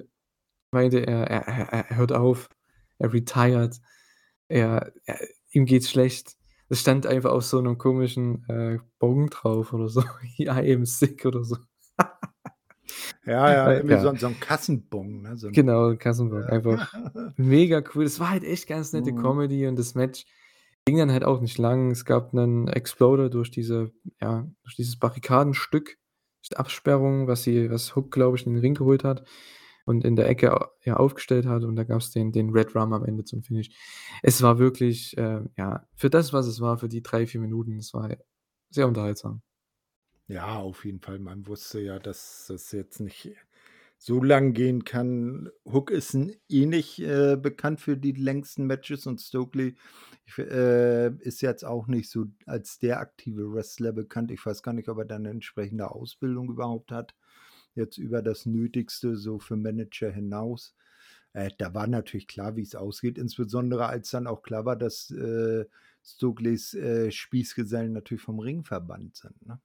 meinte, er er er hört auf, er retired, er er ihm geht's schlecht. Es stand einfach auf so 'nem komischen, äh, Bon drauf oder so, [LAUGHS] „I am sick“ oder so. Ja, ja, irgendwie so ja. 'n so 'n Kassenbon, ne? So 'n Genau, Kassenbon. ja. Einfach mega cool. Es war halt echt ganz [LAUGHS] nette Mhm. Comedy und das Match ging dann halt auch nicht lang. Es gab 'nen Exploder durch diese ja, durch dieses Barrikadenstück, diese Absperrung, was sie was Hook, glaube ich, in den Ring geholt hat und in der Ecke, ja, aufgestellt hat und da gab's den den Red Rum am Ende zum Finish. Es war wirklich, äh, ja, für das, was es war, für die 3, 4 Minuten, es war sehr unterhaltsam. Ja, auf jeden Fall. Man wusste ja, dass das jetzt nicht so lang gehen kann. Hook ist eh nicht, äh, bekannt für die längsten Matches und Stokely äh, ist jetzt auch nicht so als der aktive Wrestler bekannt. Ich weiß gar nicht, ob er da 'ne entsprechende Ausbildung überhaupt hat, jetzt über das Nötigste so für Manager hinaus. Äh, da war natürlich klar, wie's ausgeht, insbesondere als dann auch klar war, dass, äh, Stokelys, äh, Spießgesellen natürlich vom Ring verbannt sind, ne?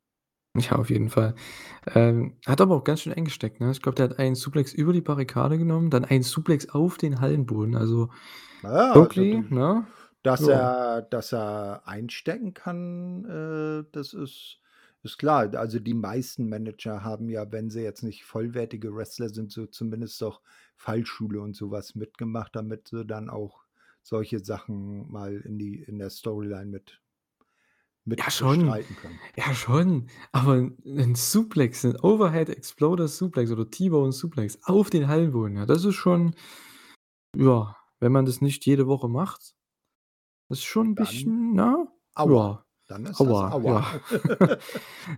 Ja, auf jeden Fall. Ähm, hat aber auch ganz schön eingesteckt, ne? Ich glaube, der hat einen Suplex über die Barrikade genommen, dann einen Suplex auf den Hallenboden. Also, Na ja, also Stokely, d ne? dass Ja. er dass er einstecken kann, äh, das ist ist klar. Also, die meisten Manager haben ja, wenn sie jetzt nicht vollwertige Wrestler sind, so zumindest doch Fallschule und so was mitgemacht, damit sie dann auch solche Sachen mal in die in der Storyline mit Ja mit schon, bestreiten können. ja schon, aber 'n 'n Suplex, 'n Overhead Exploder Suplex oder T-Bone Suplex auf den Hallenboden, ja, das ist schon ja, wenn man das nicht jede Woche macht, ist schon 'n Dann bisschen, ne? Aua. Ja, Dann ist das Aua, ja. Aua. [LAUGHS]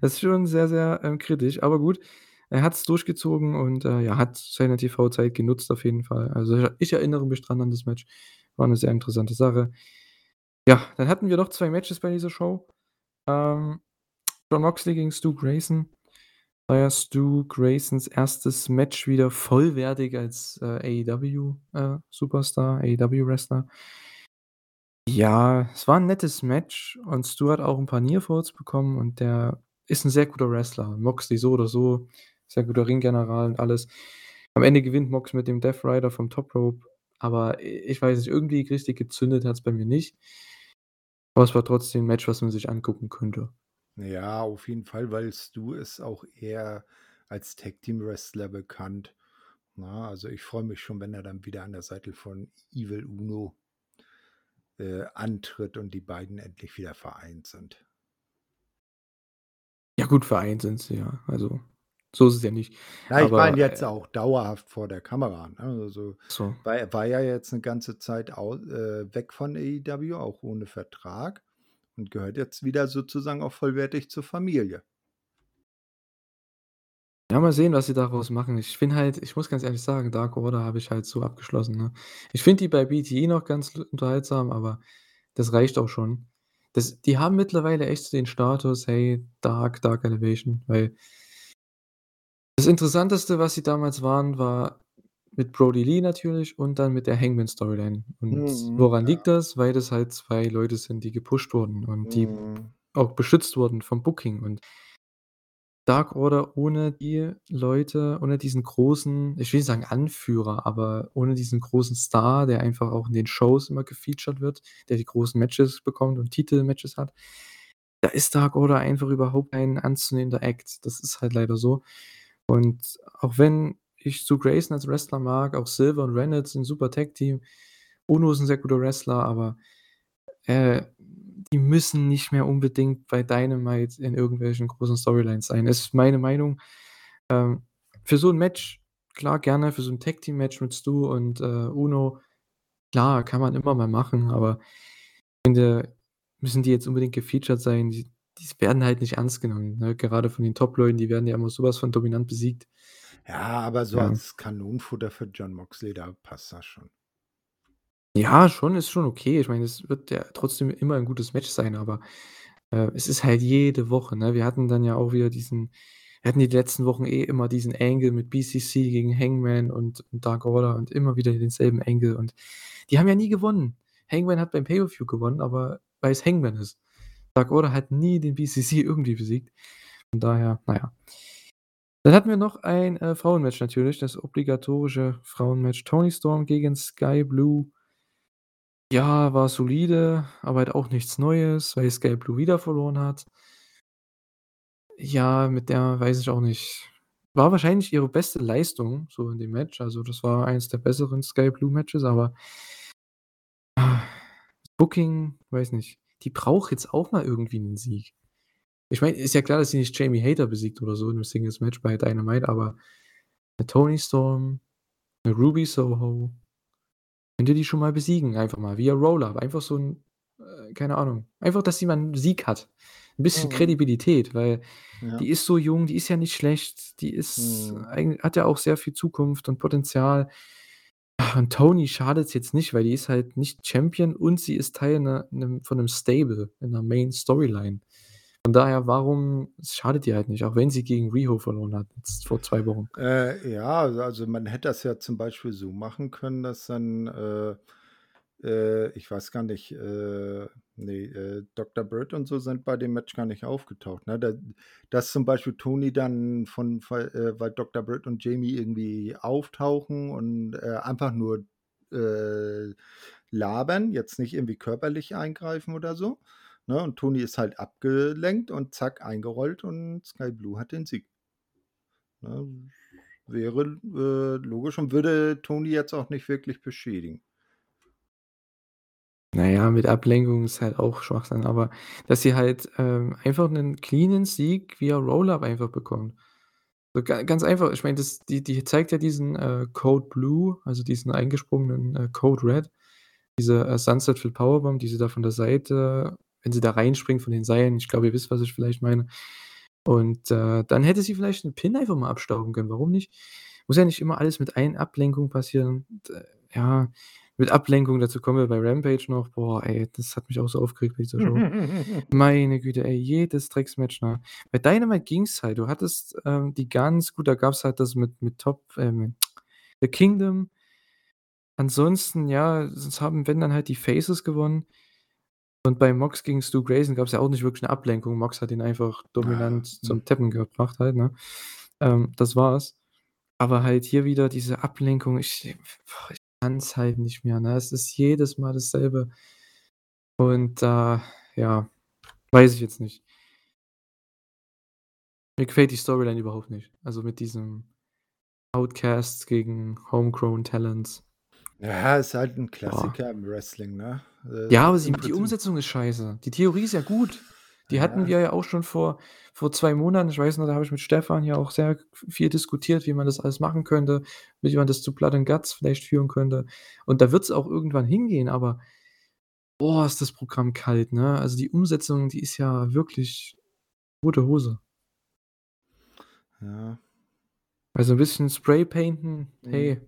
Das ist schon sehr, sehr, ähm, kritisch, aber gut, er hat's durchgezogen und, äh, ja, hat seine TV-Zeit genutzt auf jeden Fall. Also, ich erinnere mich dran an das Match. War 'ne sehr interessante Sache. Ja, dann hatten wir noch 2 Matches bei dieser Show. Ähm, Jon Moxley gegen Stu Grayson. War ja Stu Graysons 1. Match wieder vollwertig als, äh, AEW, äh, AEW-Wrestler. Ja, es war 'n nettes Match und Stu hat auch 'n paar Near Falls bekommen und der ist 'n sehr guter Wrestler. Moxley so oder so, sehr guter Ringgeneral und alles. Am Ende gewinnt Mox mit dem Death Rider vom Top Rope, aber i ich weiß nicht, irgendwie richtig gezündet hat's bei mir nicht. Aber es war trotzdem 'n Match, was man sich angucken könnte. Ja, auf jeden Fall, weil Stu ist auch eher als Tag-Team-Wrestler bekannt, ne? Also, ich freue mich schon, wenn er dann wieder an der Seite von Evil Uno äh, antritt und die beiden endlich wieder vereint sind. Ja gut, vereint sind sie ja. Also, so ist es ja nicht. Ja, ich meine jetzt äh auch dauerhaft vor der Kamera, ne? Also, So. war war ja jetzt 'ne ganze Zeit au äh, weg von AEW, auch ohne Vertrag und gehört jetzt wieder sozusagen auch vollwertig zur Familie. Ja, mal sehen, was sie daraus machen. Ich finde halt ich muss ganz ehrlich sagen, Dark Order habe ich halt so abgeschlossen, ne? Ich finde die bei BTE noch ganz unterhaltsam, aber das reicht auch schon. Das die haben mittlerweile echt den Status: „Hey, Dark Dark Elevation“, weil das Interessanteste, was sie damals waren, war mit Brodie Lee natürlich und dann mit der Hangman-Storyline. Und Mhm, woran ja. liegt das? Weil das halt 2 Leute sind, die gepusht wurden und die Mhm. auch beschützt wurden vom Booking und Dark Order ohne die Leute, ohne diesen großen ich will nicht sagen Anführer, aber ohne diesen großen Star, der einfach auch in den Shows immer gefeatured wird, der die großen Matches bekommt und Titelmatches hat. Da ist Dark Order einfach überhaupt kein ernstzunehmender Act. Das ist halt leider so. Und auch wenn ich Stu Grayson als Wrestler mag, auch Silver und Reynolds sind 'n super Tag-Team. Uno ist 'n sehr guter Wrestler, aber, äh, die müssen nicht mehr unbedingt bei Dynamite in irgendwelchen großen Storylines sein. Ist meine Meinung. Ähm, für so 'n Match, klar, gerne für so 'n Tag-Team-Match mit Stu und, äh, Uno, klar, kann man immer mal machen, aber finde müssen die jetzt unbedingt gefeatured sein? Die die werden halt nicht ernst genommen, ne? Gerade von den Top-Leuten, die werden ja immer so was von dominant besiegt. Ja, aber so Ja. als Kanonenfutter für Jon Moxley, da passt das schon. Ja, schon, ist schon okay. Ich meine, es wird ja trotzdem immer 'n gutes Match sein, aber, äh, es ist halt jede Woche, ne? Wir hatten dann ja auch wieder diesen wir hatten die letzten Wochen eh immer diesen Angle mit BCC gegen Hangman und und Dark Order und immer wieder denselben Angle und die haben ja nie gewonnen. Hangman hat beim Pay-per-View gewonnen, aber weil's Hangman ist. Dark Order hat nie den BCC irgendwie besiegt. Von daher, na ja. Dann hatten wir noch ein, äh, Frauenmatch natürlich, das obligatorische Frauenmatch. Toni Storm gegen Skye Blue. Ja, war solide, aber halt auch nichts Neues, weil Skye Blue wieder verloren hat. Ja, mit der weiß ich auch nicht. War wahrscheinlich ihre beste Leistung so in dem Match. Also, das war eins der besseren Skye Blue Matches, aber Booking, weiß nicht. Die braucht jetzt auch mal irgendwie 'nen Sieg. Ich meine, ist ja klar, dass sie nicht Jamie Hayter besiegt oder so in 'nem Singles-Match bei Dynamite, aber 'ne Toni Storm, 'ne Ruby Soho könnt ihr die schon mal besiegen, einfach mal via Roll-Up. Einfach so 'n äh, keine Ahnung. Einfach, dass sie mal 'n Sieg hat. 'N bisschen Mhm. Kredibilität, weil Ja. die ist so jung, die ist ja nicht schlecht, die ist eigen hat ja auch sehr viel Zukunft und Potenzial. Und Toni schadet's jetzt nicht, weil die ist halt nicht Champion und sie ist Teil 'ner 'nem von 'nem Stable in 'ner Main-Storyline. Von daher, warum es schadet ihr halt nicht, auch wenn sie gegen Riho verloren hat jetzt vor 2 Wochen. Äh, ja, also man hätte das ja zum Beispiel so machen können, dass dann, äh äh, ich weiß gar nicht, äh, ne, äh, Dr. Britt und so sind bei dem Match gar nicht aufgetaucht, ne? Da dass zum Beispiel Toni dann von weil äh, weil Dr. Britt und Jamie irgendwie auftauchen und, äh, einfach nur, äh, labern, jetzt nicht irgendwie körperlich eingreifen oder so, ne? Und Toni ist halt abgelenkt und zack, eingerollt und Skye Blue hat den Sieg. Ne? Wäre, äh, logisch und würde Toni jetzt auch nicht wirklich beschädigen. Na ja, mit Ablenkung ist halt auch Schwachsinn, aber dass sie halt, ähm, einfach 'nen cleanen Sieg via Roll-Up einfach bekommt. So ga ganz einfach. Ich meine, die die zeigt ja diesen, äh, Code Blue, also diesen eingesprungenen, äh, Code Red, diese, äh, Sunset Phil Powerbomb, die sie da von der Seite wenn sie da reinspringt von den Seilen. Ich glaube, ihr wisst, was ich vielleicht meine. Und, äh, dann hätte sie vielleicht 'n Pin einfach mal abstauben können. Warum nicht? Muss ja nicht immer alles mit ein Ablenkung passieren. Und, äh, ja, mit Ablenkung, dazu kommen wir bei Rampage noch. Boah, ey, das hat mich auch so aufgeregt bei dieser Show. Meine Güte, ey, jedes Drecksmatch, ne? Bei Dynamite ging's halt. Du hattest, ähm, die Guns, gut, da gab's halt das mit mit Top ähm, The Kingdom. Ansonsten, ja, sonst haben, wenn, dann halt die Faces gewonnen. Und bei Mox gegen Stu Grayson gab's ja auch nicht wirklich 'ne Ablenkung. Mox hat ihn einfach dominant Ah, zum mhm. Tappen gebracht halt, ne? Ähm, das war's. Aber halt hier wieder diese Ablenkung, ich boah, ich kann's halt nicht mehr, ne? Es ist jedes Mal dasselbe. Und da, ja, weiß ich jetzt nicht. Mir gefällt die Storyline überhaupt nicht. Also, mit diesem Outcasts gegen Homegrown Talents. Ja, ist halt 'n Boah. Klassiker im Wrestling, ne? Äh, Ja, aber sie die Umsetzung ist scheiße. Die Theorie ist ja gut. Die hatten Ja. wir ja auch schon vor vor 2 Monaten. Ich weiß noch, da habe ich mit Stefan ja auch sehr viel diskutiert, wie man das alles machen könnte, wie man das zu Blood and Guts vielleicht führen könnte. Und da wird's auch irgendwann hingehen, aber boah, ist das Programm kalt, ne? Also, die Umsetzung, die ist ja wirklich tote Hose. Ja. Also, 'n bisschen Spray painten, Mhm. hey,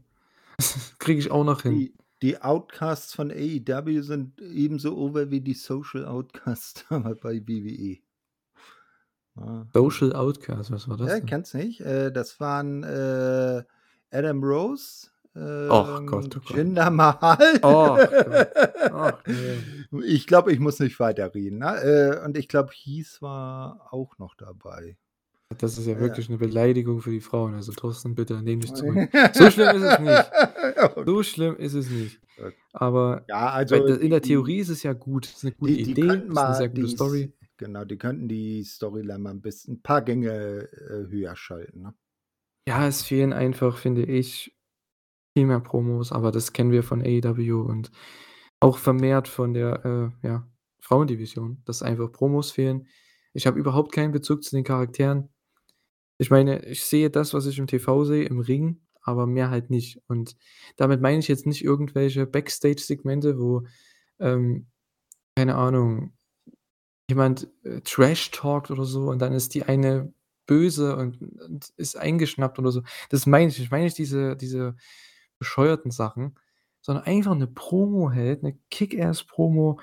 [LAUGHS] kriege ich auch noch hin. Die Outcasts von AEW sind ebenso over wie die Social Outcasts [LAUGHS] bei WWE. Also Social Outcast, was war das Ja, kennst nicht? Äh, das waren, äh, Adam Rose, ähm, Gott, oh Gott. Jinder Mahal. Och Gott. Ach [LAUGHS] ne. Ich glaube, ich muss nicht weiterreden, ne? Äh, und ich glaube, Heath war auch noch dabei. Das ist ja Ja. wirklich 'ne Beleidigung für die Frauen. Also, Thorsten, bitte nimm dich zurück. [LAUGHS] So schlimm ist es nicht. Okay. So schlimm ist es nicht. Aber Ja, also in der die Theorie ist es ja gut. Ist 'ne gute die die Idee, könnten ist 'ne mal sehr gute die Story. genau, die könnten die Storyline mal 'n bisschen 'n paar Gänge, äh, höher schalten, ne? Ja, es fehlen einfach, finde ich, viel mehr Promos, aber das kennen wir von AEW und auch vermehrt von der, äh, ja, Frauendivision, dass einfach Promos fehlen. Ich habe überhaupt keinen Bezug zu den Charakteren. Ich meine, ich sehe das, was ich im TV sehe, im Ring, aber mehr halt nicht. Und damit meine ich jetzt nicht irgendwelche Backstage-Segmente, wo, ähm, keine Ahnung, jemand, äh, Trash talkt oder so und dann ist die eine böse und und ist eingeschnappt oder so. Das meine ich nicht. Ich meine nicht diese diese bescheuerten Sachen, sondern einfach 'ne Promo hält, 'ne Kick-Ass-Promo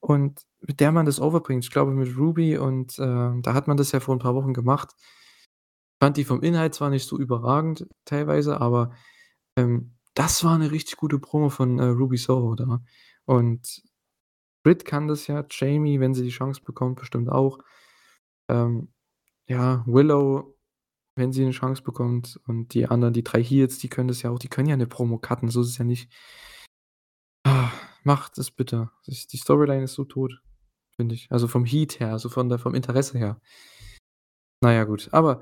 und mit der man das overbringt. Ich glaube, mit Ruby und, ähm, da hat man das ja vor 'n paar Wochen gemacht. Fand die vom Inhalt zwar nicht so überragend teilweise, aber, ähm, das war 'ne richtig gute Promo von, äh, Ruby Soho da. Und Britt kann das ja, Jamie, wenn sie die Chance bekommt, bestimmt auch. Ähm, ja, Willow, wenn sie 'ne Chance bekommt und die anderen, die 3 Heels, die können das ja auch. Die können ja 'ne Promo cutten, so ist es ja nicht. Ah, macht es bitte. Die Storyline ist so tot, finde ich. Also, vom Heat her, also, von der vom Interesse her. Na ja, gut. Aber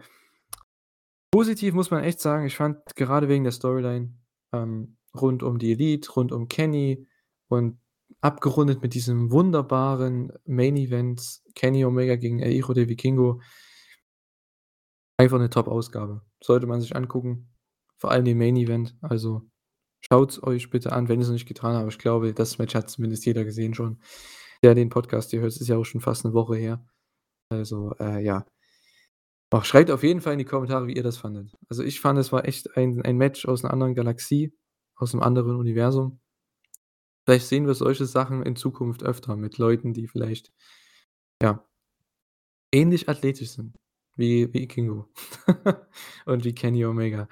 positiv muss man echt sagen, ich fand gerade wegen der Storyline, ähm, rund um die Elite, rund um Kenny und abgerundet mit diesem wunderbaren Main Event Kenny Omega gegen El del Vikingo einfach 'ne Top-Ausgabe. Sollte man sich angucken, vor allem den Main Event. Also, schaut's euch bitte an, wenn ihr's noch nicht getan habt. Ich glaube, das Match hat zumindest jeder gesehen schon, der den Podcast hier hört. Es ist ja auch schon fast 'ne Woche her. Also, äh, ja. Ach, schreibt auf jeden Fall in die Kommentare, wie ihr das fandet. Also, ich fand, es war echt ein ein Match aus 'ner anderen Galaxie, aus 'nem anderen Universum. Vielleicht sehen wir solche Sachen in Zukunft öfter mit Leuten, die vielleicht, ja ähnlich athletisch sind wie wie Kingo [LAUGHS] und wie Kenny Omega.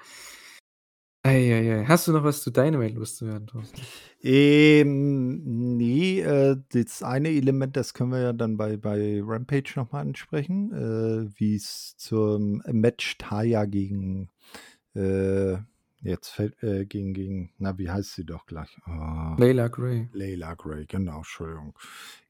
Ei, ei, ei. Hast du noch was zu Dynamite loszuwerden, Thorsten? Ähm, ne, äh, das eine Element, das können wir ja dann bei bei Rampage noch mal ansprechen, äh, wie's zum Match Taya gegen, äh jetzt fällt äh, gegen gegen na, wie heißt sie doch gleich? Ah. Layla Gray. Layla Gray, genau, Entschuldigung.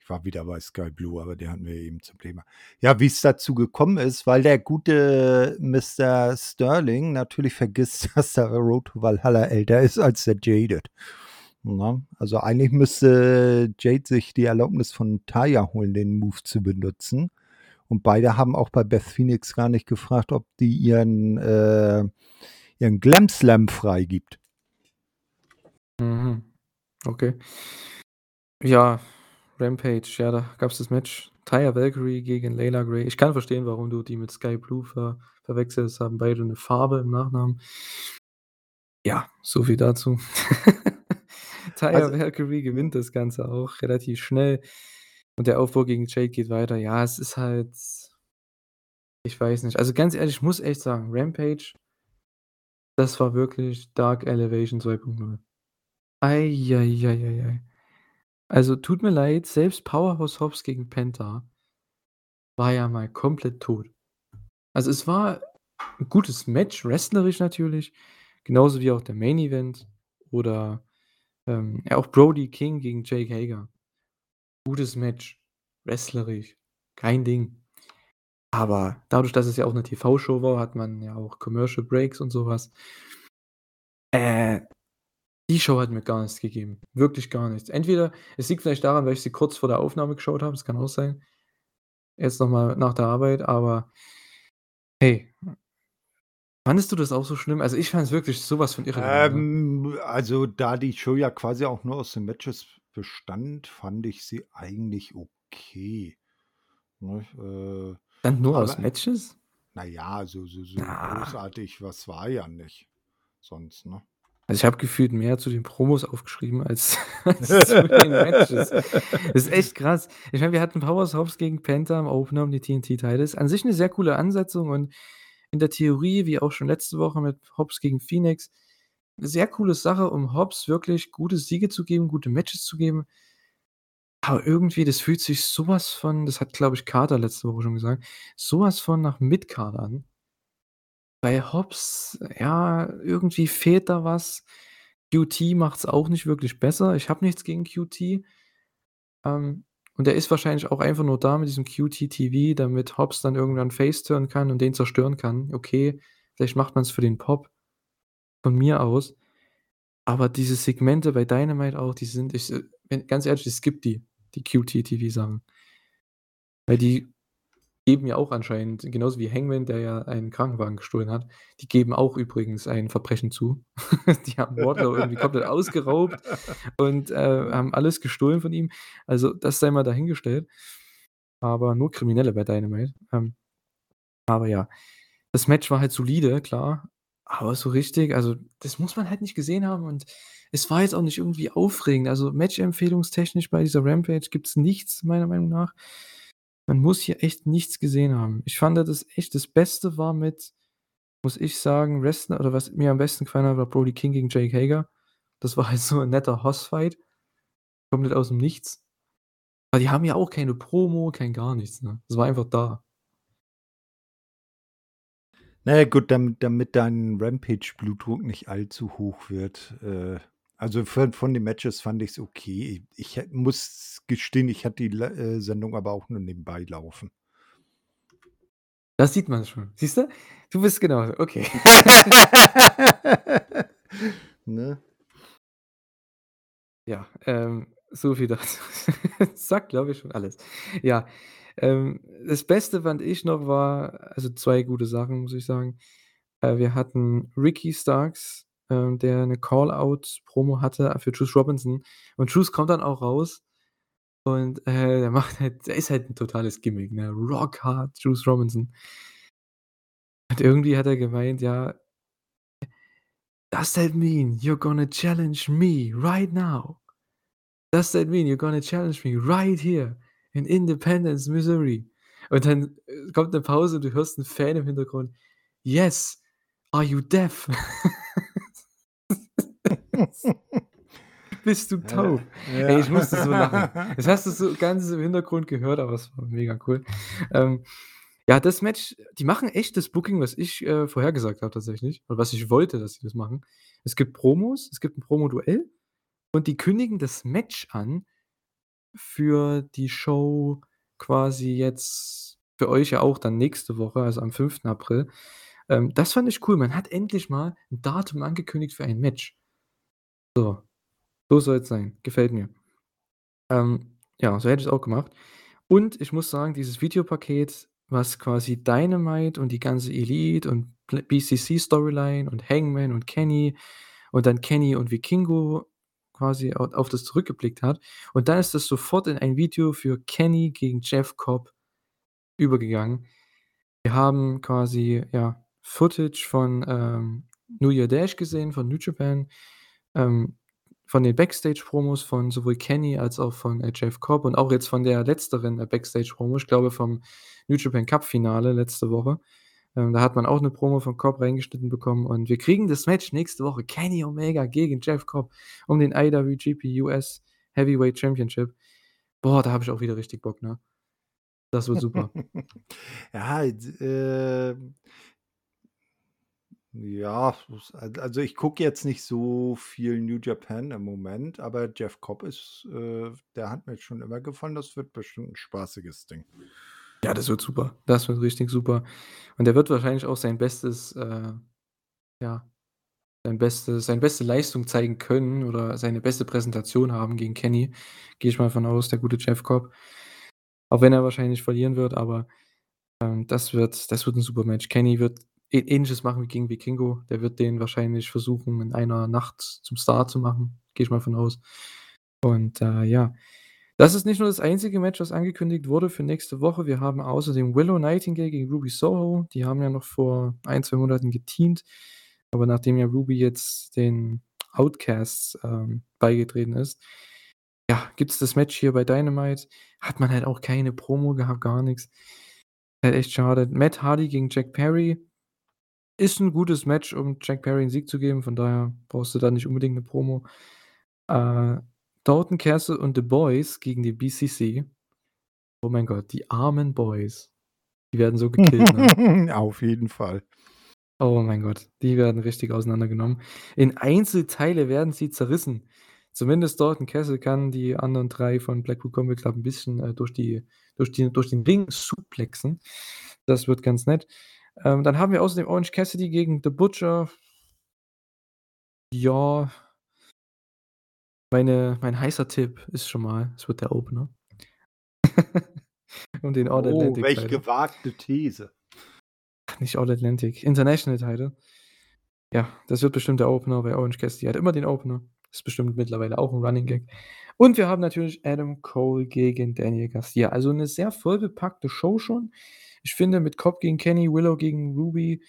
War wieder bei Sky Blue, aber die hatten wir eben zum Thema. Ja, wie's dazu gekommen ist, weil der gute Mr. Sterling natürlich [LAUGHS] vergisst, dass der Road to Valhalla älter ist als der Jaded. Ne? Also, eigentlich müsste Jade sich die Erlaubnis von Taya holen, den Move zu benutzen. Und beide haben auch bei Beth Phoenix gar nicht gefragt, ob die ihren, äh, ihren Glam Slam freigibt. Mhm. Okay. Ja, Rampage, ja, da gab's das Match Taya Valkyrie gegen Layla Gray. Ich kann verstehen, warum du die mit Sky Blue ver verwechselst, haben beide 'ne Farbe im Nachnamen. Ja, so viel dazu. [LAUGHS] Taya Also Valkyrie gewinnt das Ganze auch relativ schnell und der Aufbau gegen Jade geht weiter. Ja, es ist halt ich weiß nicht. Also, ganz ehrlich, ich muss echt sagen, Rampage das war wirklich Dark Elevation 2.0. Ei, ei, ei, ei, ei. Also, tut mir leid, selbst Powerhouse Hobbs gegen Penta war ja mal komplett tot. Also, es war 'n gutes Match, wrestlerisch natürlich, genauso wie auch der Main Event oder, ähm, ja auch Brody King gegen Jake Hager. Gutes Match, wrestlerisch, kein Ding. Aber dadurch, dass es ja auch 'ne TV-Show war, hat man ja auch Commercial Breaks und so was. Äh, die Show hat mir gar nichts gegeben, wirklich gar nichts. Entweder es liegt vielleicht daran, weil ich sie kurz vor der Aufnahme geschaut habe, das kann auch sein. Jetzt noch mal nach der Arbeit, aber hey, fandest du das auch so schlimm? Also, ich fand's wirklich so was von irrelevant, ne? Ähm, also, da die Show ja quasi auch nur aus den Matches bestand, fand ich sie eigentlich okay, ne? Äh, Bestand nur aus aber Matches? na ja, so so so Na. großartig was war ja nicht sonst, ne? Also, ich habe gefühlt mehr zu den Promos aufgeschrieben als [LAUGHS] als zu den Matches. Das ist echt krass. Ich meine, wir hatten Powerhouse Hobbs gegen Penta im Opener um die TNT-Titles. An sich 'ne sehr coole Ansetzung und in der Theorie, wie auch schon letzte Woche mit Hobbs gegen Phoenix, 'ne sehr coole Sache, um Hobbs wirklich gute Siege zu geben, gute Matches zu geben. Aber irgendwie, das fühlt sich so was von das hat, glaube ich, Carter letzte Woche schon gesagt, so was von nach Mid-Card an. Bei Hobbs, ja, irgendwie fehlt da was. QT macht's auch nicht wirklich besser. Ich habe nichts gegen QT. Ähm, und der ist wahrscheinlich auch einfach nur da mit diesem QT-TV, damit Hobbs dann irgendwann face turnen kann und den zerstören kann. Okay, vielleicht macht man's für den Pop. Von mir aus. Aber diese Segmente bei Dynamite auch, die sind ich äh, ganz ehrlich, ich skippe die, die QT-TV-Sachen. Weil die geben ja auch anscheinend genauso wie Hangman, der ja einen Krankenwagen gestohlen hat, die geben auch übrigens ein Verbrechen zu. [LAUGHS] Die haben Wardlow irgendwie komplett ausgeraubt und, äh, haben alles gestohlen von ihm. Also, das sei mal dahingestellt. Aber nur Kriminelle bei Dynamite. Ähm, aber ja, das Match war halt solide, klar, aber so richtig also, das muss man halt nicht gesehen haben und es war jetzt auch nicht irgendwie aufregend. Also, matchempfehlungstechnisch bei dieser Rampage gibt's nichts meiner Meinung nach. Man muss hier echt nichts gesehen haben. Ich fand das echt das Beste war mit, muss ich sagen, Wrestler oder was mir am besten gefallen hat, war Brody King gegen Jake Hager. Das war halt so 'n netter Hoss-Fight. Komplett aus'm Nichts. Aber die haben ja auch keine Promo, kein gar nichts, ne? Das war einfach da. Na ja, gut, damit damit dein Rampage-Blutdruck nicht allzu hoch wird. Äh, also, von von den Matches fand ich's okay. Ich ich muss gestehen, ich hatte die äh, Sendung aber auch nur nebenbei laufen. Das sieht man schon. Siehst du? Du bist genauso, okay. [LAUGHS] Ne? Ja, ähm, so viel dazu. [LAUGHS] Sagt, glaube ich, schon alles. Ja, ähm, das Beste fand ich noch war also 2 gute Sachen, muss ich sagen. Äh, wir hatten Ricky Starks, ähm, der 'ne Call-Out-Promo hatte für Juice Robinson und Juice kommt dann auch raus und, äh, der macht halt der ist halt 'n totales Gimmick, ne? Rock hard Juice Robinson. Und irgendwie hat er gemeint, ja „Does that mean you're gonna challenge me right now? Does that mean you're gonna challenge me right here in Independence, Missouri?“ Und dann, äh, kommt 'ne Pause und du hörst 'n Fan im Hintergrund: „Yes, are you deaf?“ [LAUGHS] „Bist du taub?“ Ja, Ey, ich musste so lachen. Das hast du so ganz im Hintergrund gehört, aber es war mega cool. Ähm, ja, das Match die machen echt das Booking, was ich, äh, vorhergesagt habe tatsächlich oder was ich wollte, dass sie das machen. Es gibt Promos, es gibt 'n Promoduell und die kündigen das Match an für die Show quasi jetzt für euch ja auch dann nächste Woche, also am 5. April. Ähm, das fand ich cool. Man hat endlich mal 'n Datum angekündigt für ein Match. So. So soll's sein. Gefällt mir. Ähm, ja, so hätte ich's auch gemacht. Und ich muss sagen, dieses Videopaket, was quasi Dynamite und die ganze Elite und Pl BCC Storyline und Hangman und Kenny und dann Kenny und Vikingo quasi au auf das zurückgeblickt hat. Und dann ist das sofort in ein Video für Kenny gegen Jeff Cobb übergegangen. Wir haben quasi, ja, Footage von, ähm, New Year Dash gesehen von New Japan, ähm, von den Backstage-Promos von sowohl Kenny als auch von, äh, Jeff Cobb und auch jetzt von der letzteren, äh, Backstage-Promo, ich glaube vom New Japan Cup-Finale letzte Woche. Ähm, da hat man auch 'ne Promo von Cobb reingeschnitten bekommen und wir kriegen das Match nächste Woche. Kenny Omega gegen Jeff Cobb um den IWGP US Heavyweight Championship. Boah, da habe ich auch wieder richtig Bock, ne? Das wird super. [LAUGHS] Ja, ähm ja, also, ich gucke jetzt nicht so viel New Japan im Moment, aber Jeff Cobb ist äh, der hat mir schon immer gefallen. Das wird bestimmt 'n spaßiges Ding. Ja, das wird super. Das wird richtig super. Und der wird wahrscheinlich auch sein bestes, äh ja, sein bestes seine beste Leistung zeigen können oder seine beste Präsentation haben gegen Kenny. Gehe ich mal von aus, der gute Jeff Cobb. Auch wenn er wahrscheinlich verlieren wird, aber, ähm, das wird das wird 'n super Match. Kenny wird Ähnliches machen wie gegen Vikingo. Der wird den wahrscheinlich versuchen, in einer Nacht zum Star zu machen, gehe ich mal von aus. Und, äh, ja, das ist nicht nur das einzige Match, was angekündigt wurde für nächste Woche. Wir haben außerdem Willow Nightingale gegen Ruby Soho. Die haben ja noch vor 1, 2 Monaten geteamt, aber nachdem ja Ruby jetzt den Outcasts, ähm, beigetreten ist, ja, gibt's das Match hier bei Dynamite. Hat man halt auch keine Promo gehabt, gar nix. Halt echt schade. Matt Hardy gegen Jack Perry ist 'n gutes Match, um Jack Perry 'n Sieg zu geben, von daher brauchst du da nicht unbedingt 'ne Promo. Äh, Dalton Castle und The Boys gegen die BCC. Oh mein Gott, die armen Boys. Die werden so gekillt, ne? [LAUGHS] Auf jeden Fall. Oh mein Gott, die werden richtig auseinandergenommen. In Einzelteile werden sie zerrissen. Zumindest Dalton Castle kann die anderen 3 von Blackpool Combat Club 'n bisschen, äh, durch die durch die durch den Ring suplexen. Das wird ganz nett. Ähm, dann haben wir außerdem Orange Cassidy gegen The Butcher. Ja. Meine mein heißer Tipp ist schon mal, es wird der Opener. [LAUGHS] Um den All Oh, Atlantic welch Title. gewagte These. Nicht All Atlantic, International Title. Ja, das wird bestimmt der Opener, weil Orange Cassidy hat immer den Opener. Ist bestimmt mittlerweile auch 'n Running Gag. Und wir haben natürlich Adam Cole gegen Daniel Garcia. Also 'ne sehr vollgepackte Show schon. Ich finde mit Cobb gegen Kenny, Willow gegen Ruby,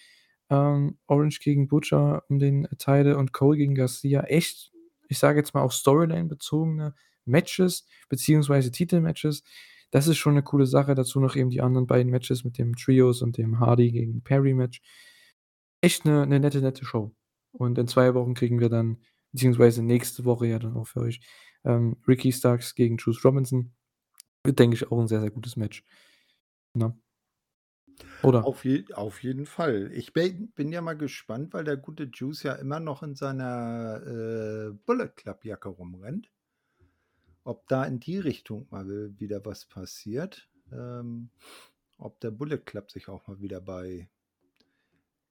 ähm, Orange gegen Butcher um den Title und Cole gegen Garcia echt, ich sage jetzt mal, auch Storyline-bezogene Matches beziehungsweise Titelmatches. Das ist schon 'ne coole Sache. Dazu noch eben die anderen beiden Matches mit dem Trios und dem Hardy gegen Perry Match. Echt 'ne 'ne nette, nette Show. Und in 2 Wochen kriegen wir dann beziehungsweise nächste Woche ja dann auch für euch, ähm, Ricky Starks gegen Juice Robinson. Wird, denke ich, auch 'n sehr, sehr gutes Match. Ne? Oder? Auf je auf jeden Fall. Ich bin bin ja mal gespannt, weil der gute Juice ja immer noch in seiner, äh, Bullet Club Jacke rumrennt. Ob da in die Richtung mal wieder was passiert. Ähm, ob der Bullet Club sich auch mal wieder bei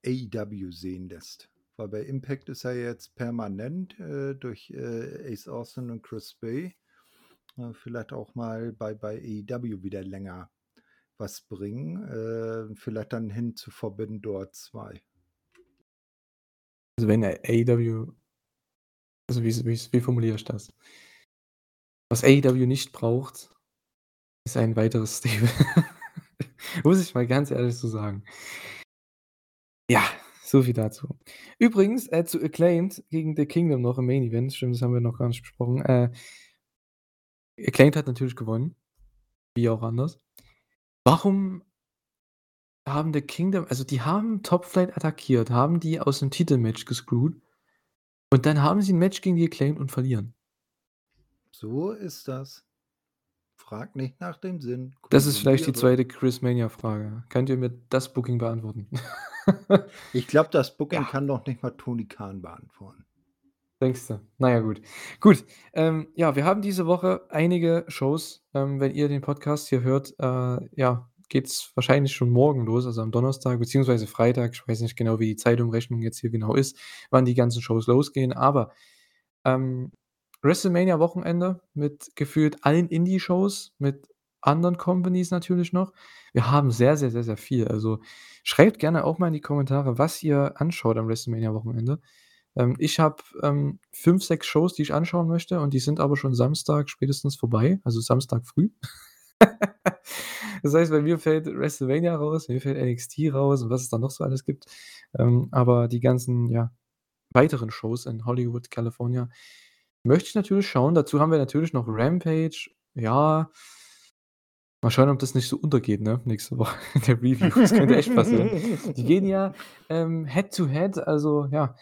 AEW sehen lässt. Weil bei Impact ist er jetzt permanent, äh, durch, äh, Ace Austin und Chris Bey. Äh, vielleicht auch mal bei bei AEW wieder länger was bringen. Äh, vielleicht dann hin zu Forbidden Door 2. Also, wenn AEW also, wie's wie's wie formuliere ich das? Was AEW nicht braucht, ist ein weiteres Stable. [LAUGHS] Muss ich mal ganz ehrlich so sagen. Ja, so viel dazu. Übrigens, äh, zu Acclaimed gegen The Kingdom noch im Main Event. Stimmt, das haben wir noch gar nicht besprochen. Äh Acclaimed hat natürlich gewonnen, wie auch anders. Warum haben The Kingdom also, die haben Top Flight attackiert, haben die aus 'nem Titelmatch gescrewt und dann haben sie 'n Match gegen die Acclaimed und verlieren. So ist das. Frag nicht nach dem Sinn, Das ist vielleicht die konsumiere. 2. Chris-Mania-Frage. Könnt ihr mir das Booking beantworten? Ich glaube, das Booking Ja. kann doch nicht mal Tony Khan beantworten. Denkst du? Na ja, gut. Gut, ähm, ja, wir haben diese Woche einige Shows. Ähm, wenn ihr den Podcast hier hört, äh, ja, geht's wahrscheinlich schon morgen los, also, am Donnerstag beziehungsweise Freitag. Ich weiß nicht genau, wie die Zeitumrechnung jetzt hier genau ist, wann die ganzen Shows losgehen, aber, ähm, WrestleMania-Wochenende mit gefühlt allen Indie-Shows, mit anderen Companies natürlich noch. Wir haben sehr, sehr, sehr, sehr viel. Also, schreibt gerne auch mal in die Kommentare, was ihr anschaut am WrestleMania-Wochenende. Ähm, ich habe, ähm, 5, 6 Shows, die ich anschauen möchte und die sind aber schon Samstag spätestens vorbei, also Samstag früh. [LAUGHS] Das heißt, bei mir fällt WrestleMania raus, mir fällt NXT raus und was es da noch so alles gibt. Ähm, aber die ganzen, ja, weiteren Shows in Hollywood, California möchte ich natürlich schauen. Dazu haben wir natürlich noch Rampage. Ja, mal schauen, ob das nicht so untergeht, ne, nächste Woche [LAUGHS] in der Review. Das könnte echt passieren. Die gehen ja, ähm, Head to Head, also ja,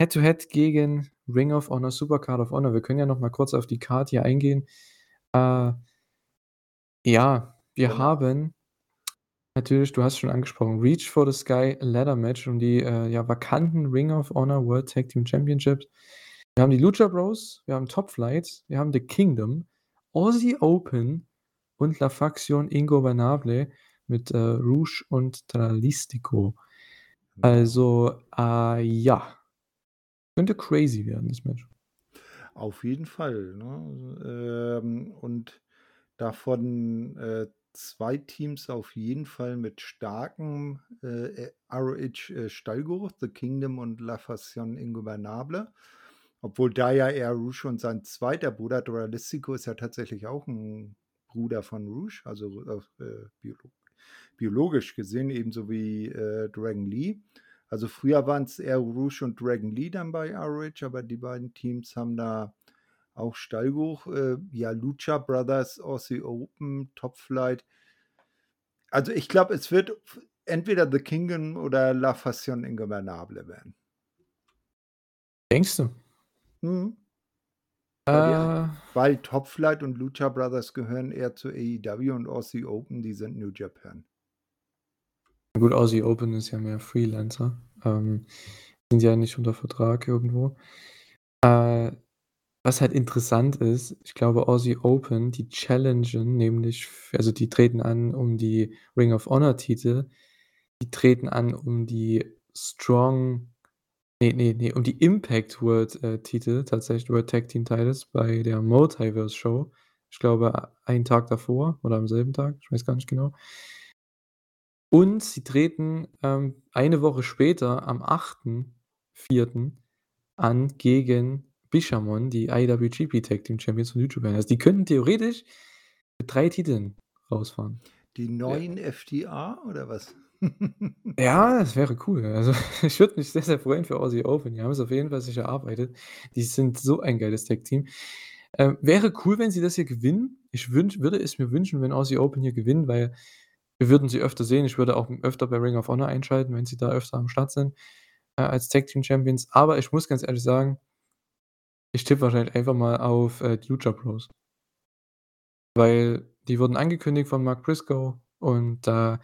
Head to Head gegen Ring of Honor, Supercard of Honor. Wir können ja noch mal kurz auf die Card hier eingehen. Äh, ja, wir Genau. haben natürlich, du hast schon angesprochen, Reach for the Sky Ladder Match um die, äh, ja, vakanten Ring of Honor World Tag Team Championships. Wir haben die Lucha Bros, wir haben Top Flight, wir haben The Kingdom, Aussie Open und La Facción Ingobernable mit, äh, Rouge und Tralistico. Genau. Also, äh, ja. Könnte crazy werden, das Match. Auf jeden Fall, ne? Ähm, und davon, äh, 2 Teams auf jeden Fall mit starkem, äh, ROH, äh, Stallgeruch, The Kingdom und La Facción Ingobernable. Obwohl da ja eher Rouge und sein zweiter Bruder Dralistico ist ja tatsächlich auch 'n Bruder von Rouge, also, äh, biolo biologisch gesehen, ebenso wie, äh, Dragon Lee. Also, früher waren's eher Rouge und Dragon Lee dann bei ROH, aber die beiden Teams haben da auch Stallgeruch. Äh, ja, Lucha Brothers, Aussie Open, Top Flight. Also, ich glaube, es wird entweder The Kingdom oder La Facción Ingobernable werden. Denkst du? Weil die Äh. weil Top Flight und Lucha Brothers gehören eher zu AEW und Aussie Open, die sind New Japan. Gut, Aussie Open ist ja mehr Freelancer. Ähm, sind ja nicht unter Vertrag irgendwo. Äh, was halt interessant ist, ich glaube, Aussie Open, die challengen nämlich also, die treten an um die Ring of Honor Titel. Die treten an um die Strong ne, ne, ne, um die Impact World, äh, Titel, tatsächlich World Tag Team Titles bei der Multiverse Show. Ich glaube, einen Tag davor oder am selben Tag, ich weiß gar nicht genau. Und sie treten, ähm, eine Woche später am 8.4. an gegen Bishamon, die IWGP Tag Team Champions von Japan. Also, die könnten theoretisch mit 3 Titeln rausfahren. Die Ja. neuen FDA oder was? [LAUGHS] Ja, das wäre cool. Also, [LAUGHS] ich würde mich sehr, sehr freuen für Aussie Open. Die haben es auf jeden Fall sich erarbeitet. Die sind so ein geiles Tag Team. Ähm, wäre cool, wenn sie das hier gewinnen. Ich wünsch würde es mir wünschen, wenn Aussie Open hier gewinnen, weil wir würden sie öfter sehen. Ich würde auch öfter bei Ring of Honor einschalten, wenn sie da öfter am Start sind, äh, als Tag Team Champions. Aber ich muss ganz ehrlich sagen ich tippe wahrscheinlich einfach mal auf, äh, die Lucha Bros. Weil die wurden angekündigt von Mark Briscoe und, äh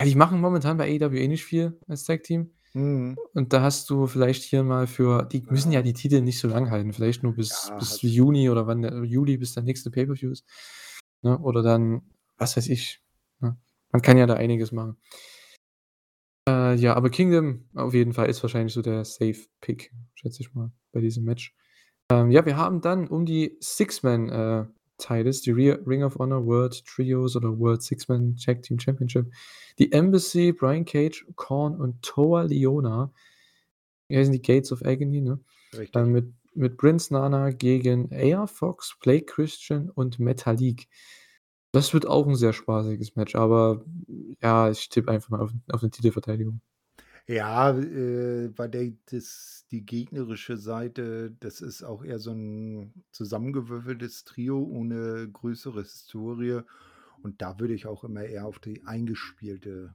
die machen momentan bei AEW eh nicht viel als Tag Team. Mhm. Und da hast du vielleicht hier mal für die müssen ja die Titel nicht so lang halten, vielleicht nur bis Ja, bis Juni oder wann der Juli, bis der nächste Pay-per-View ist, ne? Oder dann, was weiß ich? Man kann ja da einiges machen. Äh, ja, aber Kingdom auf jeden Fall ist wahrscheinlich so der Safe Pick, schätze ich mal, bei diesem Match. Ähm, ja, wir haben dann um die Six-Man, äh, die Ri Ring of Honor World Trios oder World Six-Man Tag Team Championship. Die Embassy, Brian Cage, Korn und Toa Liona. Wie heißen die? Gates of Agony, ne? Richtig. Äh, mit mit Prince Nana gegen AR Fox, Blake Christian und Metalik. Das wird auch 'n sehr spaßiges Match, aber ja, ich tippe einfach mal auf auf 'ne Titelverteidigung. Ja, äh, weil der das die gegnerische Seite, das ist auch eher so 'n zusammengewürfeltes Trio ohne größere Historie. Und da würde ich auch immer eher auf die eingespielte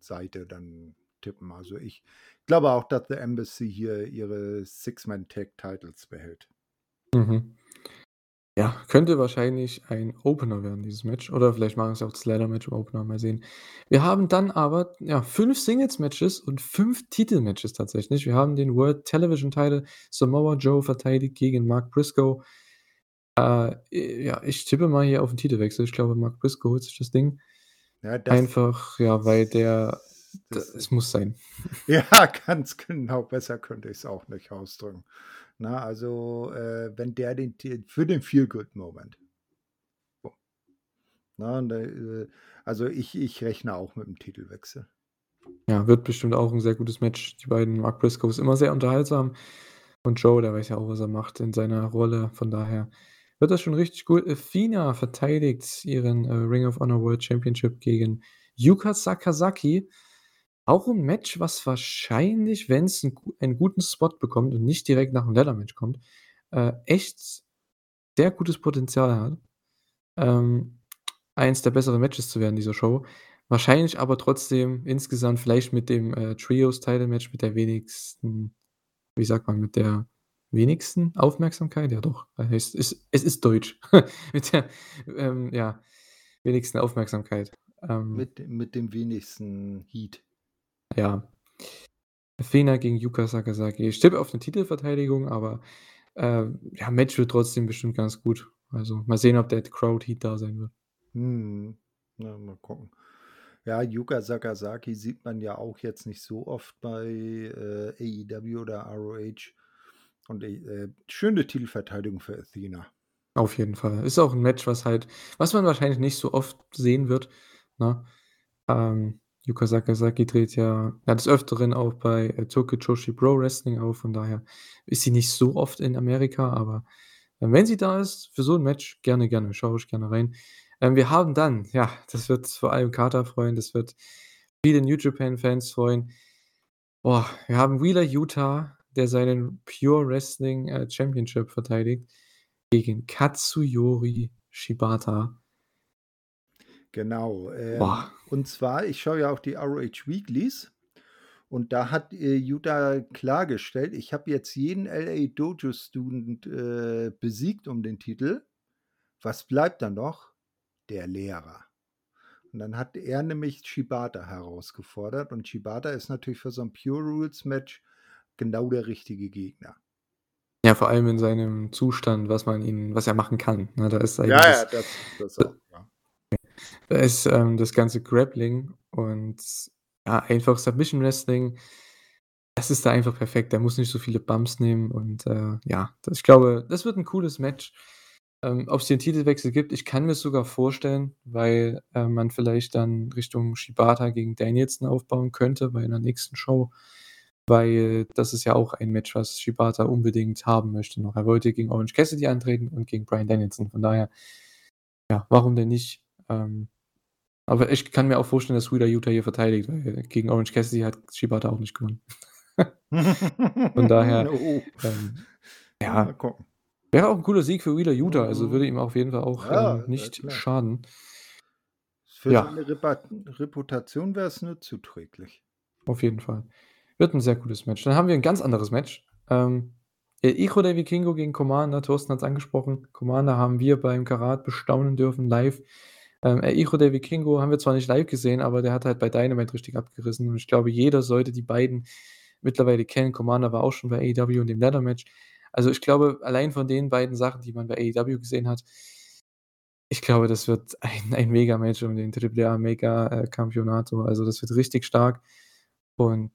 Seite dann tippen. Also, ich glaube auch, dass The Embassy hier ihre Six-Man-Tag-Titles behält. Mhm. Ja, könnte wahrscheinlich ein Opener werden, dieses Match. Oder vielleicht machen sie auch das Ladder-Match im Opener, mal sehen. Wir haben dann aber, ja, 5 Singles-Matches und 5 Titel-Matches tatsächlich. Wir haben den World Television Title. Samoa Joe verteidigt gegen Mark Briscoe. Äh, ja, ich tippe mal hier auf 'n Titelwechsel. Ich glaube, Mark Briscoe holt sich das Ding. Ja, das Einfach, ja, weil der das es muss sein. Ja, [LAUGHS] ganz genau. Besser könnte ich's auch nicht ausdrücken. Na, also, äh, wenn der den für den Feel-Good-Moment. So. Na, und, äh, also ich ich rechne auch mit 'm Titelwechsel. Ja, wird bestimmt auch 'n sehr gutes Match. Die beiden Mark Briscoes immer sehr unterhaltsam und Joe, der weiß ja auch, was er macht in seiner Rolle. Von daher wird das schon richtig gut. Athena verteidigt ihren, äh, Ring of Honor World Championship gegen Yuka Sakazaki. Auch 'n Match, was wahrscheinlich, wenn's 'n gu einen guten Spot bekommt und nicht direkt nach 'm Ladder-Match kommt, äh, echt sehr gutes Potenzial hat, ähm, eins der besseren Matches zu werden dieser Show. Wahrscheinlich aber trotzdem insgesamt vielleicht mit dem, äh, Trios-Title-Match mit der wenigsten wie sagt man, mit der wenigsten Aufmerksamkeit? Ja doch, es ist es ist Deutsch. [LAUGHS] Mit der, ähm, ja, wenigsten Aufmerksamkeit. Ähm Mit dem mit dem wenigsten Heat. Ja. Athena gegen Yuka Sakazaki. Ich tippe auf 'ne Titelverteidigung, aber, äh, ja, Match wird trotzdem bestimmt ganz gut. Also, mal sehen, ob der Crowd-Heat da sein wird. Mhm. Na, mal gucken. Ja, Yuka Sakazaki sieht man ja auch jetzt nicht so oft bei, äh, AEW oder ROH und, äh, schöne Titelverteidigung für Athena. Auf jeden Fall. Ist auch 'n Match, was halt was man wahrscheinlich nicht so oft sehen wird, ne? Ähm, Yuka Sakazaki tritt ja, ja des Öfteren auch bei, äh, Tokyo Joshi Pro Wrestling auf, von daher ist sie nicht so oft in Amerika, aber, äh, wenn sie da ist für so 'n Match, gerne, gerne, schaue ich gerne rein. Ähm, wir haben dann ja, das wird vor allem Carter freuen, das wird viele New Japan-Fans freuen. Boah, wir haben Wheeler Yuta, der seinen Pure Wrestling, äh, Championship verteidigt gegen Katsuyori Shibata. Genau, ähm, und zwar, ich schaue ja auch die ROH Weeklies und da hat, äh, Yuta klargestellt: „Ich habe jetzt jeden LA Dojo Student, äh, besiegt um den Titel. Was bleibt dann noch? Der Lehrer.“ Und dann hat er nämlich Shibata herausgefordert und Shibata ist natürlich für so 'n Pure Rules Match genau der richtige Gegner. Ja, vor allem in seinem Zustand, was man ihn was er machen kann, ne? Da ist Ja, ja, das das auch, ja. Da ist, ähm, das ganze Grappling und ja, einfach Submission Wrestling das ist da einfach perfekt. Der muss nicht so viele Bumps nehmen und, äh, ja, das ich glaube, das wird 'n cooles Match. Ähm, ob's hier 'n Titelwechsel gibt, ich kann mir's sogar vorstellen, weil, äh, man vielleicht dann Richtung Shibata gegen Danielson aufbauen könnte bei 'ner nächsten Show, weil das ist ja auch ein Match, was Shibata unbedingt haben möchte noch. Er wollte gegen Orange Cassidy antreten und gegen Bryan Danielson. Von daher, ja, warum denn nicht? Ähm, aber ich kann mir auch vorstellen, dass Wheeler Yuta hier verteidigt, weil gegen Orange Cassidy hat Shibata auch nicht gewonnen. [LAUGHS] Von daher, Oh. ähm, Ja, wäre auch 'n cooler Sieg für Wheeler Yuta, also würde Mhm. ihm auf jeden Fall auch, Ja, ähm, nicht schaden. Für Ja. seine Reputation wär's nur zuträglich. Auf jeden Fall. Wird 'n sehr gutes Match. Dann haben wir 'n ganz anderes Match. Ähm, El Hijo del Vikingo gegen Commander. Thorsten hat's angesprochen. Commander haben wir beim Karat bestaunen dürfen live. Ähm, Hijo del Vikingo haben wir zwar nicht live gesehen, aber der hat halt bei Dynamite richtig abgerissen und ich glaube, jeder sollte die beiden mittlerweile kennen. Commander war auch schon bei AEW und dem Ladder-Match. Also, ich glaube, allein von den beiden Sachen, die man bei AEW gesehen hat ich glaube, das wird ein ein Mega-Match um den Triple A Mega, äh, Campeonato. Also, das wird richtig stark und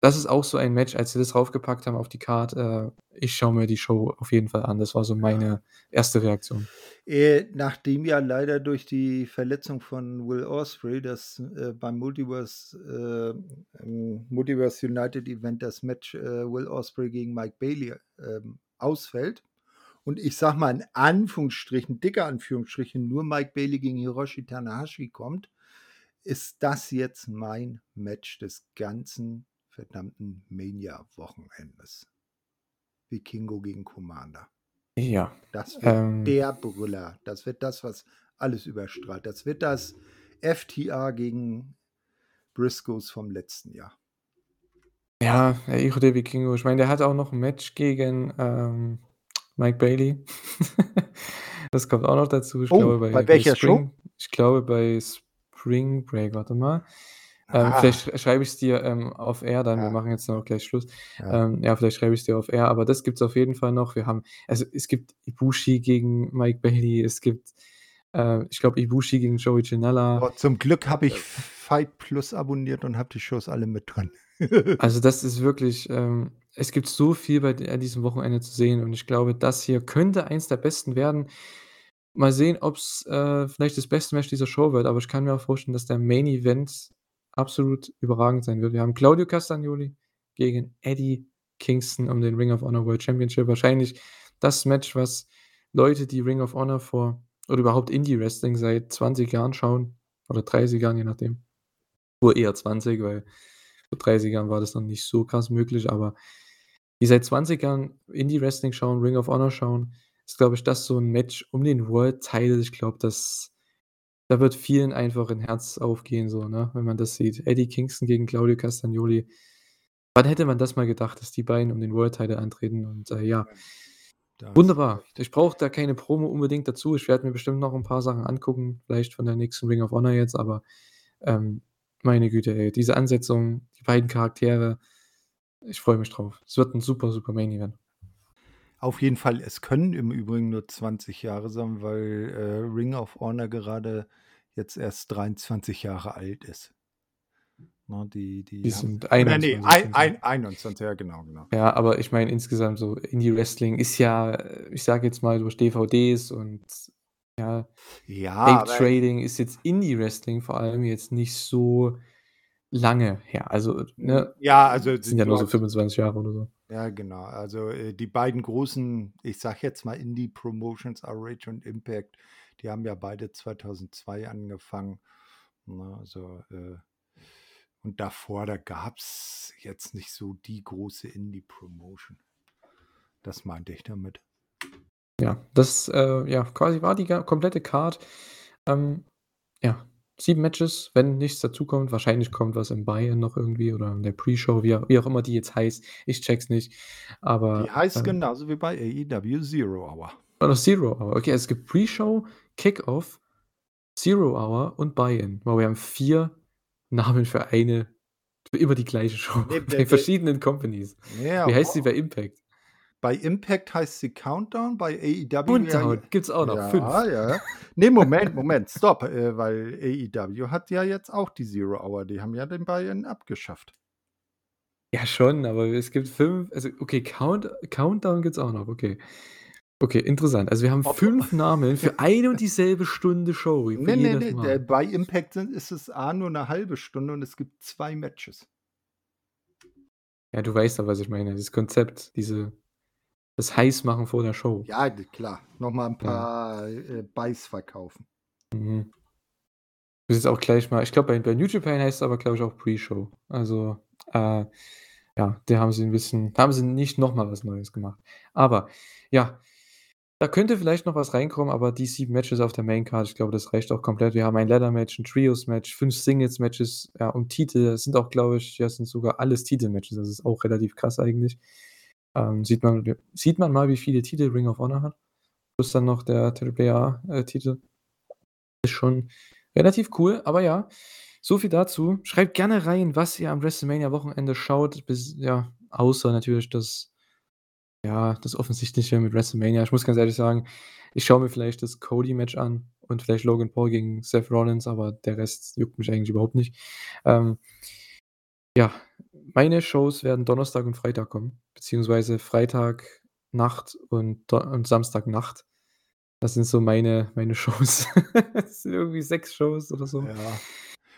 das ist auch so ein Match, als sie das raufgepackt haben auf die Card, äh, ich schaue mir die Show auf jeden Fall an. Das war so Ja. meine 1. Reaktion. Äh, nachdem ja leider durch die Verletzung von Will Ospreay das, äh, beim Multiverse äh, Multiverse United Event das Match, äh, Will Ospreay gegen Mike Bailey, ähm, ausfällt und ich sage mal in Anführungsstrichen, dicke Anführungsstrichen, nur Mike Bailey gegen Hiroshi Tanahashi kommt, ist das jetzt mein Match des ganzen verdammten Mania-Wochenendes. Vikingo gegen Commander. Ja, Das wird ähm der Brüller. Das wird das, was alles überstrahlt. Das wird das FTA gegen Briscoes vom letzten Jahr. Ja, Hijo del Vikingo. Ich meine, der hatte auch noch 'n Match gegen, ähm, Mike Bailey. [LAUGHS] Das kommt auch noch dazu. Ich Oh, glaube, bei bei bei welcher Show? Spring ich glaube, bei Spring Break. Warte mal. Ähm, Ah. vielleicht sch schreibe ich's dir, ähm, off air dann. Wir Ja. machen jetzt auch gleich Schluss. Ja. Ähm, ja, vielleicht schreibe ich's dir off air, aber das gibt's auf jeden Fall noch. Wir haben also, es gibt Ibushi gegen Mike Bailey. Es gibt, äh, ich glaube, Ibushi gegen Joey Janela. Oh, zum Glück habe ich Fight Plus abonniert und habe die Shows alle mit drin. [LAUGHS] Also, das ist wirklich ähm, es gibt so viel bei diesem Wochenende zu sehen und ich glaube, das hier könnte eins der besten werden. Mal sehen, ob's, äh, vielleicht das beste Match dieser Show wird, aber ich kann mir auch vorstellen, dass der Main Event absolut überragend sein wird. Wir haben Claudio Castagnoli gegen Eddie Kingston um den Ring of Honor World Championship. Wahrscheinlich das Match, was Leute, die Ring of Honor vor oder überhaupt Indie-Wrestling seit 20 Jahren schauen oder 30 Jahren, je nachdem. Wohl eher 20, weil vor 30 Jahren war das noch nicht so krass möglich, aber die seit 20 Jahren Indie-Wrestling schauen, Ring of Honor schauen, ist, glaube ich, das so 'n Match um den World Title. Ich glaube, das da wird vielen einfach 'n Herz aufgehen so, ne, wenn man das sieht. Eddie Kingston gegen Claudio Castagnoli. Wann hätte man das mal gedacht, dass die beiden um den World Title antreten und, äh, ja. Da hast du Wunderbar. Ich brauche da keine Promo unbedingt dazu. Ich werde mir bestimmt noch 'n paar Sachen angucken, vielleicht von der nächsten Ring of Honor jetzt, aber, ähm, meine Güte, ey, diese Ansetzung, die beiden Charaktere, ich freue mich drauf. Es wird 'n super, super Main Event. Auf jeden Fall. Es können im Übrigen nur 20 Jahre sein, weil, äh, Ring of Honor gerade jetzt erst 23 Jahre alt ist. Ne, die die Die sind oder ne, 21 ei sind sie. ein 21, ja genau, genau. Ja, aber ich meine insgesamt so Indie-Wrestling ist ja, äh, ich sage jetzt mal durch DVDs und ja, Ja, Trading ist jetzt Indie-Wrestling vor allem jetzt nicht so lange her. Also, ne, ja, also sind ja nur so hast 25 Jahre oder so. Ja, genau. Also, äh, die beiden großen, ich sage jetzt mal Indie-Promotions, ROH und Impact, die haben ja beide 2002 angefangen, ne? Also, äh und davor, da gab's jetzt nicht so die große Indie-Promotion. Das meinte ich damit. Ja, das, äh, ja, quasi war die komplette Card. Ähm, ja, 7 Matches, wenn nichts dazukommt. Wahrscheinlich kommt was im Buy-in noch irgendwie oder in der Pre-Show, wie auch wie auch immer die jetzt heißt. Ich checke es nicht, Die aber, heißt ähm genauso wie bei AEW Zero Hour. Oder Zero Hour. Okay, es gibt Pre-Show, Kickoff, Zero Hour und Buy-in. Wow, wir haben 4 Namen für eine für immer die gleiche Show Ne, [LAUGHS] bei verschiedenen Companies. Ja, Wie heißt sie bei Impact? Bei Impact heißt sie Countdown, bei AEW ja Countdown gibt's auch noch, ja, 5. ja. Ne, Moment, Moment, stopp, äh, weil AEW hat ja jetzt auch die Zero Hour. Die haben ja den Buy-in abgeschafft. Ja, schon, aber es gibt 5 also, okay, Count Countdown gibt's auch noch, okay. Okay, interessant. Also, wir haben Ob 5 Namen für eine und dieselbe Stunde Show für Ne, ne, jedes ne, Mal. bei Impact sind ist es A nur 'ne halbe Stunde und es gibt 2 Matches. Ja, du weißt doch, was ich meine, dieses Konzept, diese das Heißmachen vor der Show. Ja, klar, noch mal 'n Ja. paar, äh, Buys verkaufen. Mhm. Das ist auch gleich mal ich glaube, bei bei New Japan heißt es aber, glaube ich, auch Pre-Show. Also, äh, ja, da haben sie 'n bisschen da haben sie nicht noch mal was Neues gemacht. Aber ja, da könnte vielleicht noch was reinkommen, aber die 7 Matches auf der Main Card, ich glaube, das reicht auch komplett. Wir haben ein Ladder-Match, 'n Trios-Match, 5 Singles-Matches, ja, um Titel. Das sind auch, glaube ich ja, sind sogar alles Titel-Matches. Das ist auch relativ krass eigentlich. Ähm, sieht man sieht man mal, wie viele Titel Ring of Honor hat. Plus dann noch der AAA, äh. Ist schon relativ cool, aber ja, so viel dazu. Schreibt gerne rein, was ihr am WrestleMania-Wochenende schaut, bis ja, außer natürlich das ja, das Offensichtliche mit WrestleMania. Ich muss ganz ehrlich sagen, ich schaue mir vielleicht das Cody-Match an und vielleicht Logan Paul gegen Seth Rollins, aber der Rest juckt mich eigentlich überhaupt nicht. Ähm, ja, meine Shows werden Donnerstag und Freitag kommen, beziehungsweise Freitagnacht und Do und Samstagnacht. Das sind so meine meine [LAUGHS] Shows. Das sind irgendwie 6 Shows oder so. Ja.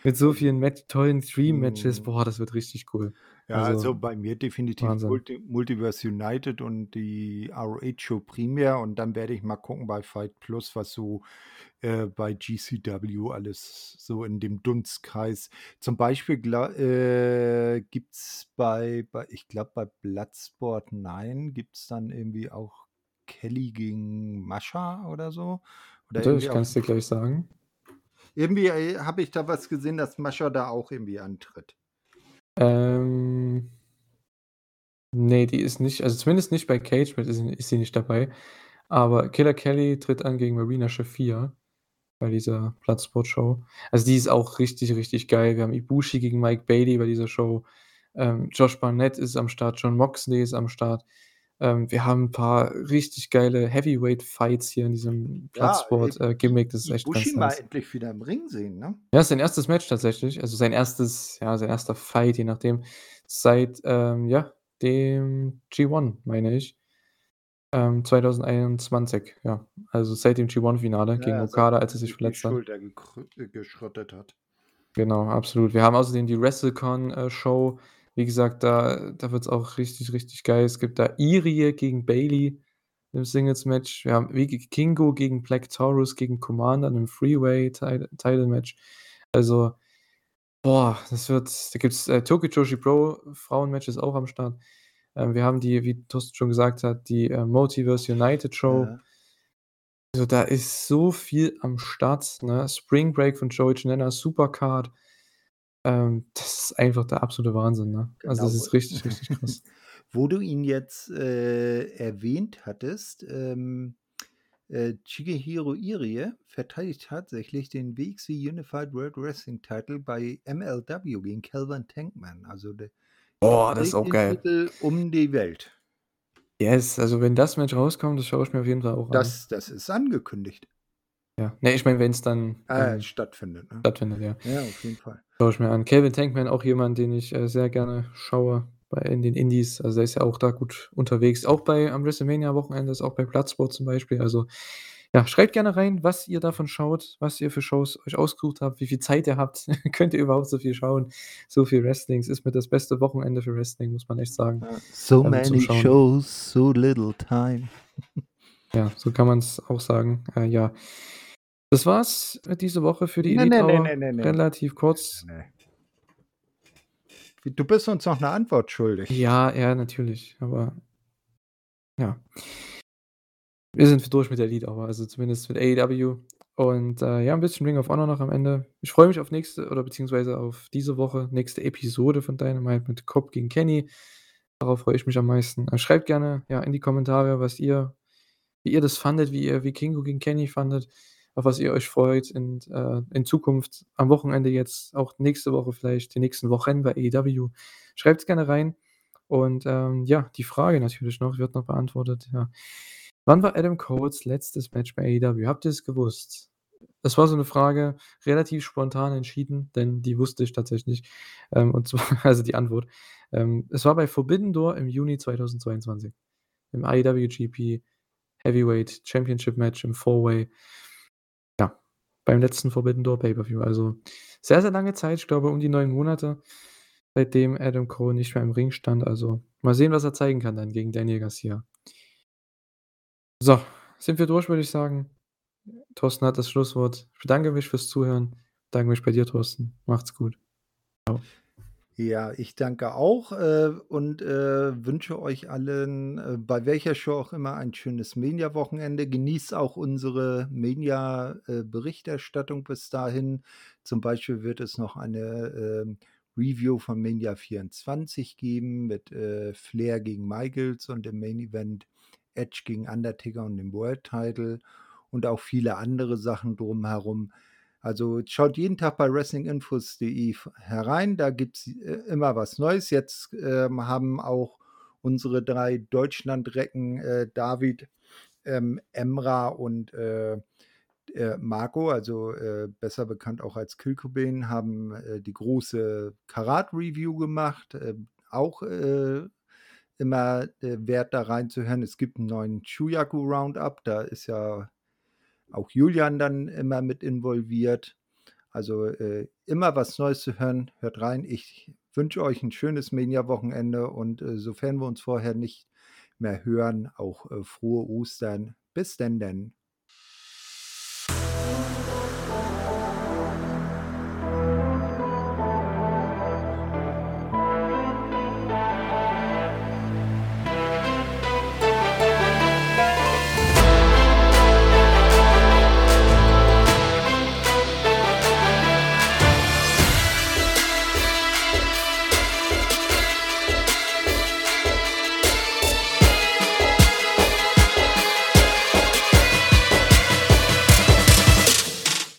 Mit so vielen Match tollen Stream-Matches. Mhm. Boah, das wird richtig cool. Ja, also Also bei mir definitiv. Multi Multiverse United und die ROH-Show primär und dann werde ich mal gucken bei Fight Plus, was so, äh, bei GCW alles so in dem Dunstkreis zum Beispiel äh, gibt's bei bei ich glaube, bei Bloodsport 9 gibt's dann irgendwie auch Kelly gegen Mascha oder so oder ich auf kann's dir gleich sagen. Irgendwie, äh, habe ich da was gesehen, dass Mascha da auch irgendwie antritt. Ähm ne, die ist nicht also zumindest nicht bei Cage ist sie ist sie nicht dabei. Aber Killer Kelly tritt an gegen Marina Shafir bei dieser Bloodsport-Show. Also, die ist auch richtig, richtig geil. Wir haben Ibushi gegen Mike Bailey bei dieser Show. Ähm, Josh Barnett ist am Start, Jon Moxley ist am Start. Ähm, wir haben 'n paar richtig geile Heavyweight-Fights hier in diesem Ja, äh, das ist echt Ibushi ganz mal nice. endlich wieder im Ring sehen, ne? Ja, sein 1. Match tatsächlich, also sein 1. ja, sein 1. Fight, je nachdem, seit, ähm, ja, dem G1, meine ich, ähm, 2021, ja. Also seit dem G1-Finale Ja, gegen Okada, als er sich verletzt hat. Schulter äh, geschrottet hat. Genau, absolut. Wir haben außerdem die WrestleCon, äh. Wie gesagt, da da wird's auch richtig, richtig geil. Es gibt da Irie gegen Bayley im Singles-Match. Wir haben Kingo gegen Black Taurus gegen Commander in 'nem Freeway-Ti Title-Match. Also, boah, das wird da gibt's, äh, Tokyo Joshi Pro Frauen-Match ist auch am Start. Ähm, wir haben die, wie Thorsten schon gesagt hat, die, äh, Multiverse United Show. Ja. Also, da ist so viel am Start, ne? Spring Break von Joey Janela, Supercard. Ähm, das ist einfach der absolute Wahnsinn, ne? Also, das Genau. ist richtig, richtig krass. [LAUGHS] Wo du ihn jetzt, äh, erwähnt hattest, ähm, äh, Shigehiro Irie verteidigt tatsächlich den WXW Unified World Wrestling Title bei MLW gegen Calvin Tankman. Also, der Boah, das ist auch geil. Titel um die Welt. Yes, also wenn das Match rauskommt, das schaue ich mir auf jeden Fall auch an. Das das ist angekündigt. Ja. Ne, ich meine, wenn's dann, Ah, ähm, stattfindet, ne? stattfindet, ja. Ja, auf jeden Fall. Schaue ich mir an. Calvin Tankman, auch jemand, den ich, äh, sehr gerne schaue bei in den Indies. Also, der ist ja auch da gut unterwegs. Auch bei am WrestleMania-Wochenende, ist auch bei Bloodsport zum Beispiel. Also, ja, schreibt gerne rein, was ihr davon schaut, was ihr für Shows euch ausgesucht habt, wie viel Zeit ihr habt. [LAUGHS] Könnt ihr überhaupt so viel schauen? So viel Wrestling. Es ist mit das beste Wochenende für Wrestling, muss man echt sagen. So ähm, zum many shows, so little time. Ja, so kann man's auch sagen. Äh, ja. Das war's, diese Woche für die Ne, Elite ne, ne, Hour. ne, ne, ne. Relativ kurz. Du bist uns noch 'ne Antwort schuldig. Ja, ja, natürlich, aber ja. Wir sind durch mit der Elite Hour, also zumindest mit AEW. Und, äh, ja, 'n bisschen Ring of Honor noch am Ende. Ich freue mich auf nächste oder beziehungsweise auf diese Woche, nächste Episode von Dynamite mit Cobb gegen Kenny. Darauf freue ich mich am meisten. Äh, schreibt gerne, ja, in die Kommentare, was ihr wie ihr das fandet, wie ihr wie Kingo gegen Kenny fandet, auf was ihr euch freut in äh, in Zukunft, am Wochenende jetzt, auch nächste Woche vielleicht, die nächsten Wochen bei AEW. Schreibt's gerne rein. Und, ähm, ja, die Frage natürlich noch, wird noch beantwortet, ja. Wann war Adam Coles letztes Match bei AEW? Habt ihr's gewusst? Das war so 'ne Frage, relativ spontan entschieden, denn die wusste ich tatsächlich. Ähm, und zwar [LAUGHS] also die Antwort. Ähm, es war bei Forbidden Door im Juni 2022. Im IWGP Heavyweight Championship Match im Four-Way. Beim letzten Forbidden Door Pay-Per-View. Also, sehr, sehr lange Zeit, ich glaube um die 9 Monate, seitdem Adam Cole nicht mehr im Ring stand. Also, mal sehen, was er zeigen kann dann gegen Daniel Garcia. So, sind wir durch, würde ich sagen. Thorsten hat das Schlusswort. Ich bedanke mich fürs Zuhören. Bedanke mich bei dir, Thorsten. Macht's gut. Tschau. Ja, ich danke auch, äh, und, äh, wünsche euch allen, äh, bei welcher Show auch immer, ein schönes Mania-Wochenende. Genießt auch unsere Mania, äh, bis dahin. Zum Beispiel wird es noch eine, ähm, Review von Mania 24 geben mit, äh, Flair gegen Michaels und im Main Event Edge gegen Undertaker und dem World Title und auch viele andere Sachen drumherum. Also, schaut jeden Tag bei wrestlinginfos.de herein, da gibt's, äh, immer was Neues. Jetzt, ähm, haben auch unsere 3 Deutschlandrecken, äh, David, ähm, Emra und, äh, äh, Marco, also, äh, besser bekannt auch als Kill Cobain, haben, äh, die große Karat-Review gemacht. Ähm, auch, immer, wert, da reinzuhören. Es gibt 'n neuen Shuyaku Roundup, da ist ja auch Julian dann immer mit involviert. Also, äh, immer was Neues zu hören, hört rein. Ich wünsche euch 'n schönes Mania-Wochenende und, äh, sofern wir uns vorher nicht mehr hören, auch, äh, frohe Ostern. Bis denn denn.